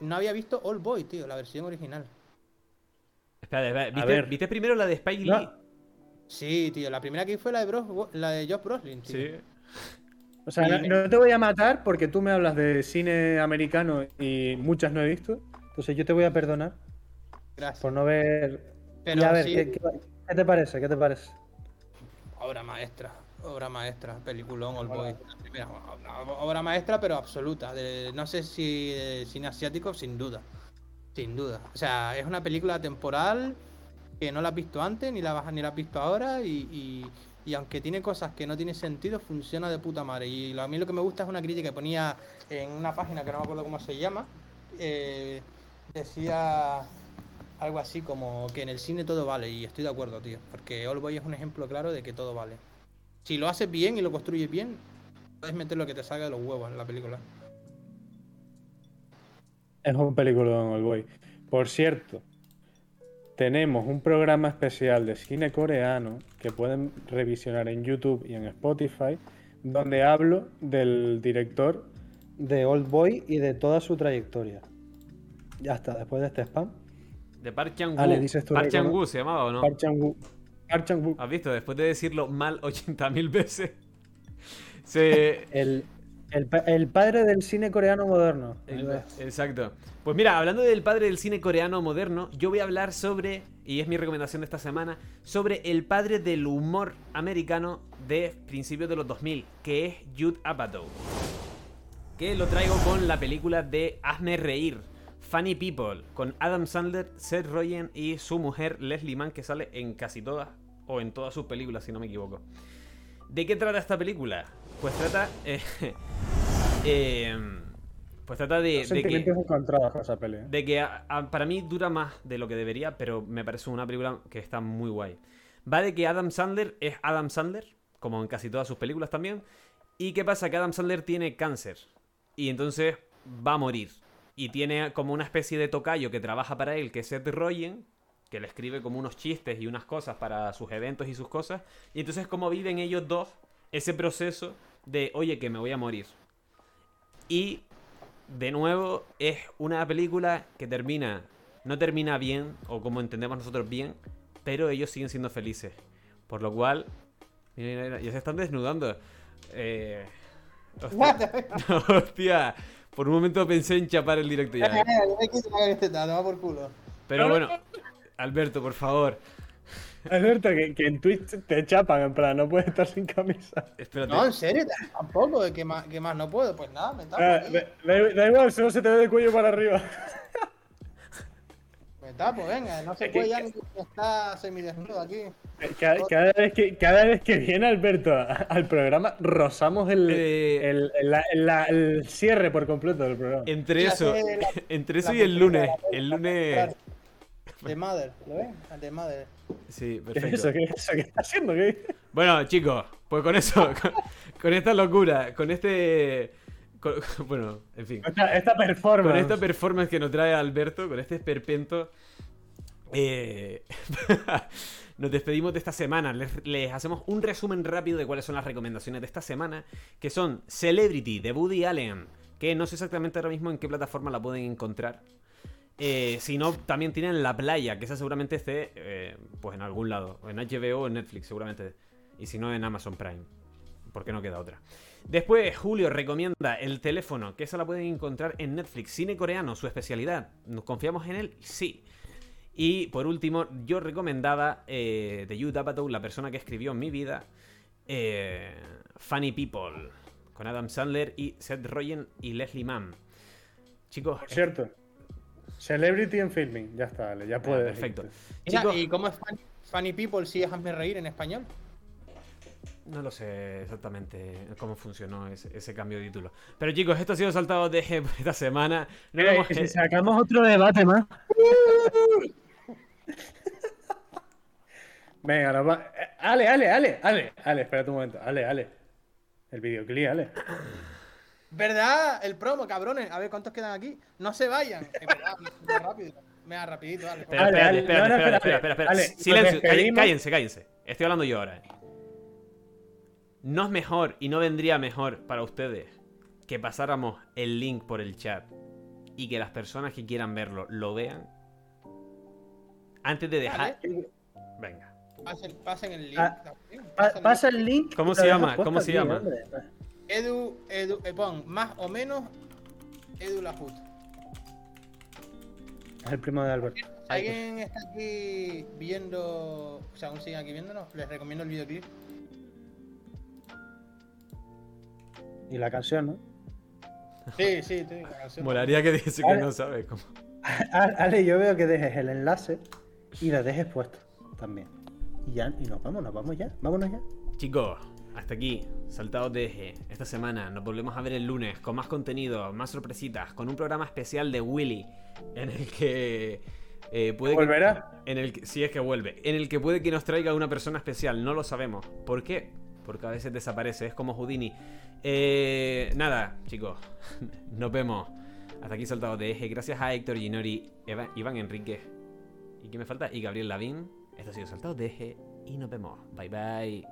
No había visto All Boy, tío, la versión original. Espera, espera, ¿viste, ver. viste primero la de Spike No. Lee? Sí, tío, la primera que vi fue la de, la de Josh Brolin, tío. Sí. O sea, no, no te voy a matar porque tú me hablas de cine americano y muchas no he visto. Entonces yo te voy a perdonar Gracias. por no ver. Pero y a ver, sí, ¿qué, qué- qué te parece? ¿Qué te parece? obra maestra, obra maestra, peliculón All Boy. Obra maestra, pero absoluta. no sé si de cine asiático, sin duda. Sin duda. O sea, es una película temporal que no la has visto antes, ni la vas ni la has visto ahora, y, y- y aunque tiene cosas que no tienen sentido, funciona de puta madre. Y lo- a mí lo que me gusta es una crítica que ponía en una página que no me acuerdo cómo se llama. eh, decía algo así como que en el cine todo vale, y estoy de acuerdo, tío. Porque All Boy es un ejemplo claro de que todo vale. Si lo haces bien y lo construyes bien, puedes meter lo que te salga de los huevos en la película. Es un película el boy. Por cierto, tenemos un programa especial de cine coreano que pueden revisionar en YouTube y en Spotify, donde hablo del director. De Old Boy y de toda su trayectoria. Ya está, después de este spam. De Park Chan-woo. Tú Park Chan-woo se llamaba o no? Park Chan-wook. Park. ¿Has visto? Después de decirlo mal 80.000 veces. Se. El, el, pa- el padre del cine coreano moderno. El- exacto. Pues mira, hablando del padre del cine coreano moderno, yo voy a hablar sobre, y es mi recomendación de esta semana, sobre el padre del humor americano de principios de los 2000, que es Jude Apatow. Que lo traigo con la película de Hazme Reír, Funny People, con Adam Sandler, Seth Rogen y su mujer Leslie Mann, que sale en casi todas, o en todas sus películas, si no me equivoco. ¿De qué trata esta película? Pues trata... eh, eh, pues trata de, de que... Esa. De que a- a- para mí dura más de lo que debería, pero me parece una película que está muy guay. Va de que Adam Sandler es Adam Sandler, como en casi todas sus películas también. ¿Y qué pasa? Que Adam Sandler tiene cáncer. Y entonces va a morir. Y tiene como una especie de tocayo que trabaja para él, que es Seth Rogen, que le escribe como unos chistes y unas cosas para sus eventos y sus cosas. Y entonces como viven ellos dos ese proceso de, oye, que me voy a morir. Y de nuevo, es una película que termina, no termina bien, o como entendemos nosotros bien, pero ellos siguen siendo felices. Por lo cual, mira, mira, mira, ya se están desnudando. Eh, hostia, hostia, por un momento pensé en chapar el directo ya. ¿eh? este va por culo. Pero bueno, Alberto, por favor, Alberto, que, que en Twitch te chapan, en plan, no puedes estar sin camisa. espérate. No, en serio, tampoco, ¿qué más, más no puedo? Pues nada, me tapo Ah, da- da igual, solo se te ve de cuello para arriba. Venga, no se puede ya ni está semidesnudo aquí. Cada, cada vez que, cada vez que viene Alberto al programa, rozamos el, Eh, el, la- el cierre por completo del programa. Entre eso, la- entre eso la y el lunes, la- el lunes... De Mother, ¿lo ven? De Mother. Sí, ¿Qué es perfecto. eso? ¿Qué es eso? ¿Qué está haciendo? ¿Qué? Bueno, chicos, pues con eso, con, con esta locura, con este... con- bueno, en fin. Esta, esta performance. Con esta performance que nos trae Alberto, con este esperpento, Eh, Nos despedimos de esta semana. Les, hacemos un resumen rápido de cuáles son las recomendaciones de esta semana. Que son Celebrity de Woody Allen. Que no sé exactamente ahora mismo en qué plataforma la pueden encontrar. Eh, si no, también tienen La Playa, que esa seguramente esté eh, pues en algún lado. En HBO o en Netflix, seguramente. Y si no, en Amazon Prime. Porque no queda otra. Después, Julio recomienda el teléfono, que esa la pueden encontrar en Netflix. Cine coreano, su especialidad. ¿Nos confiamos en él? Sí. Y por último, yo recomendaba eh, de Yu Apatow, la persona que escribió Mi Vida, eh, Funny People, con Adam Sandler y Seth Rogen y Leslie Mann. Chicos, Por cierto, Celebrity en Filming. Ya está, Ale, ya puedes. perfecto. Mira, Chicos, ¿Y cómo es Funny, Funny People si déjame reír en español? no lo sé exactamente cómo funcionó ese, ese cambio de título. Pero chicos, esto ha sido saltado de esta semana. Eh, si sacamos otro debate más. Venga, nos va. eh, Ale, Ale, Ale, Ale, Ale, espérate un momento. Ale, Ale. El videoclip, Ale. ¿Verdad? El promo, cabrones. A ver, ¿cuántos quedan aquí? No se vayan. Es verdad, me rápido. Mira, rapidito, dale. Espera, espera, espera, espera, Ale, espera. Silencio, cállense, cállense. Estoy hablando yo ahora. eh. ¿No es mejor y no vendría mejor para ustedes que pasáramos el link por el chat y que las personas que quieran verlo lo vean? Antes de dejar... Venga. Pasen, pasen el link. Ah, pasen pasa el link. ¿Cómo se llama? ¿Cómo se aquí, llama? hombre. Edu, Edu, eh, pon más o menos Edu Lahut. Es el primo de Albert. Si alguien está aquí viendo, o sea, aún siguen aquí viéndonos, les recomiendo el videoclip. Y la canción, ¿no? Sí, sí, sí. la canción. Molaría que dijese que no sabes cómo. Ale, yo veo que dejes el enlace y lo dejes puesto también. Y ya, y nos vamos, nos vamos ya. Vámonos ya. Chicos, hasta aquí, saltados de eje. Esta semana nos volvemos a ver el lunes con más contenido, más sorpresitas, con un programa especial de Willy en el que eh, puede que, ¿Volverá? en el que- si es que vuelve, en el que puede que nos traiga una persona especial, no lo sabemos. ¿Por qué? Porque a veces desaparece, es como Houdini. Eh, nada, chicos, nos vemos. Hasta aquí saltados de eje. Gracias a Héctor Ginori, Eva- Iván Enrique y ¿quién me falta? Y Gabriel Lavín. Esto ha sido saltados de eje y nos vemos. Bye bye.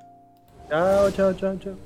Chao, chao, chao, chao.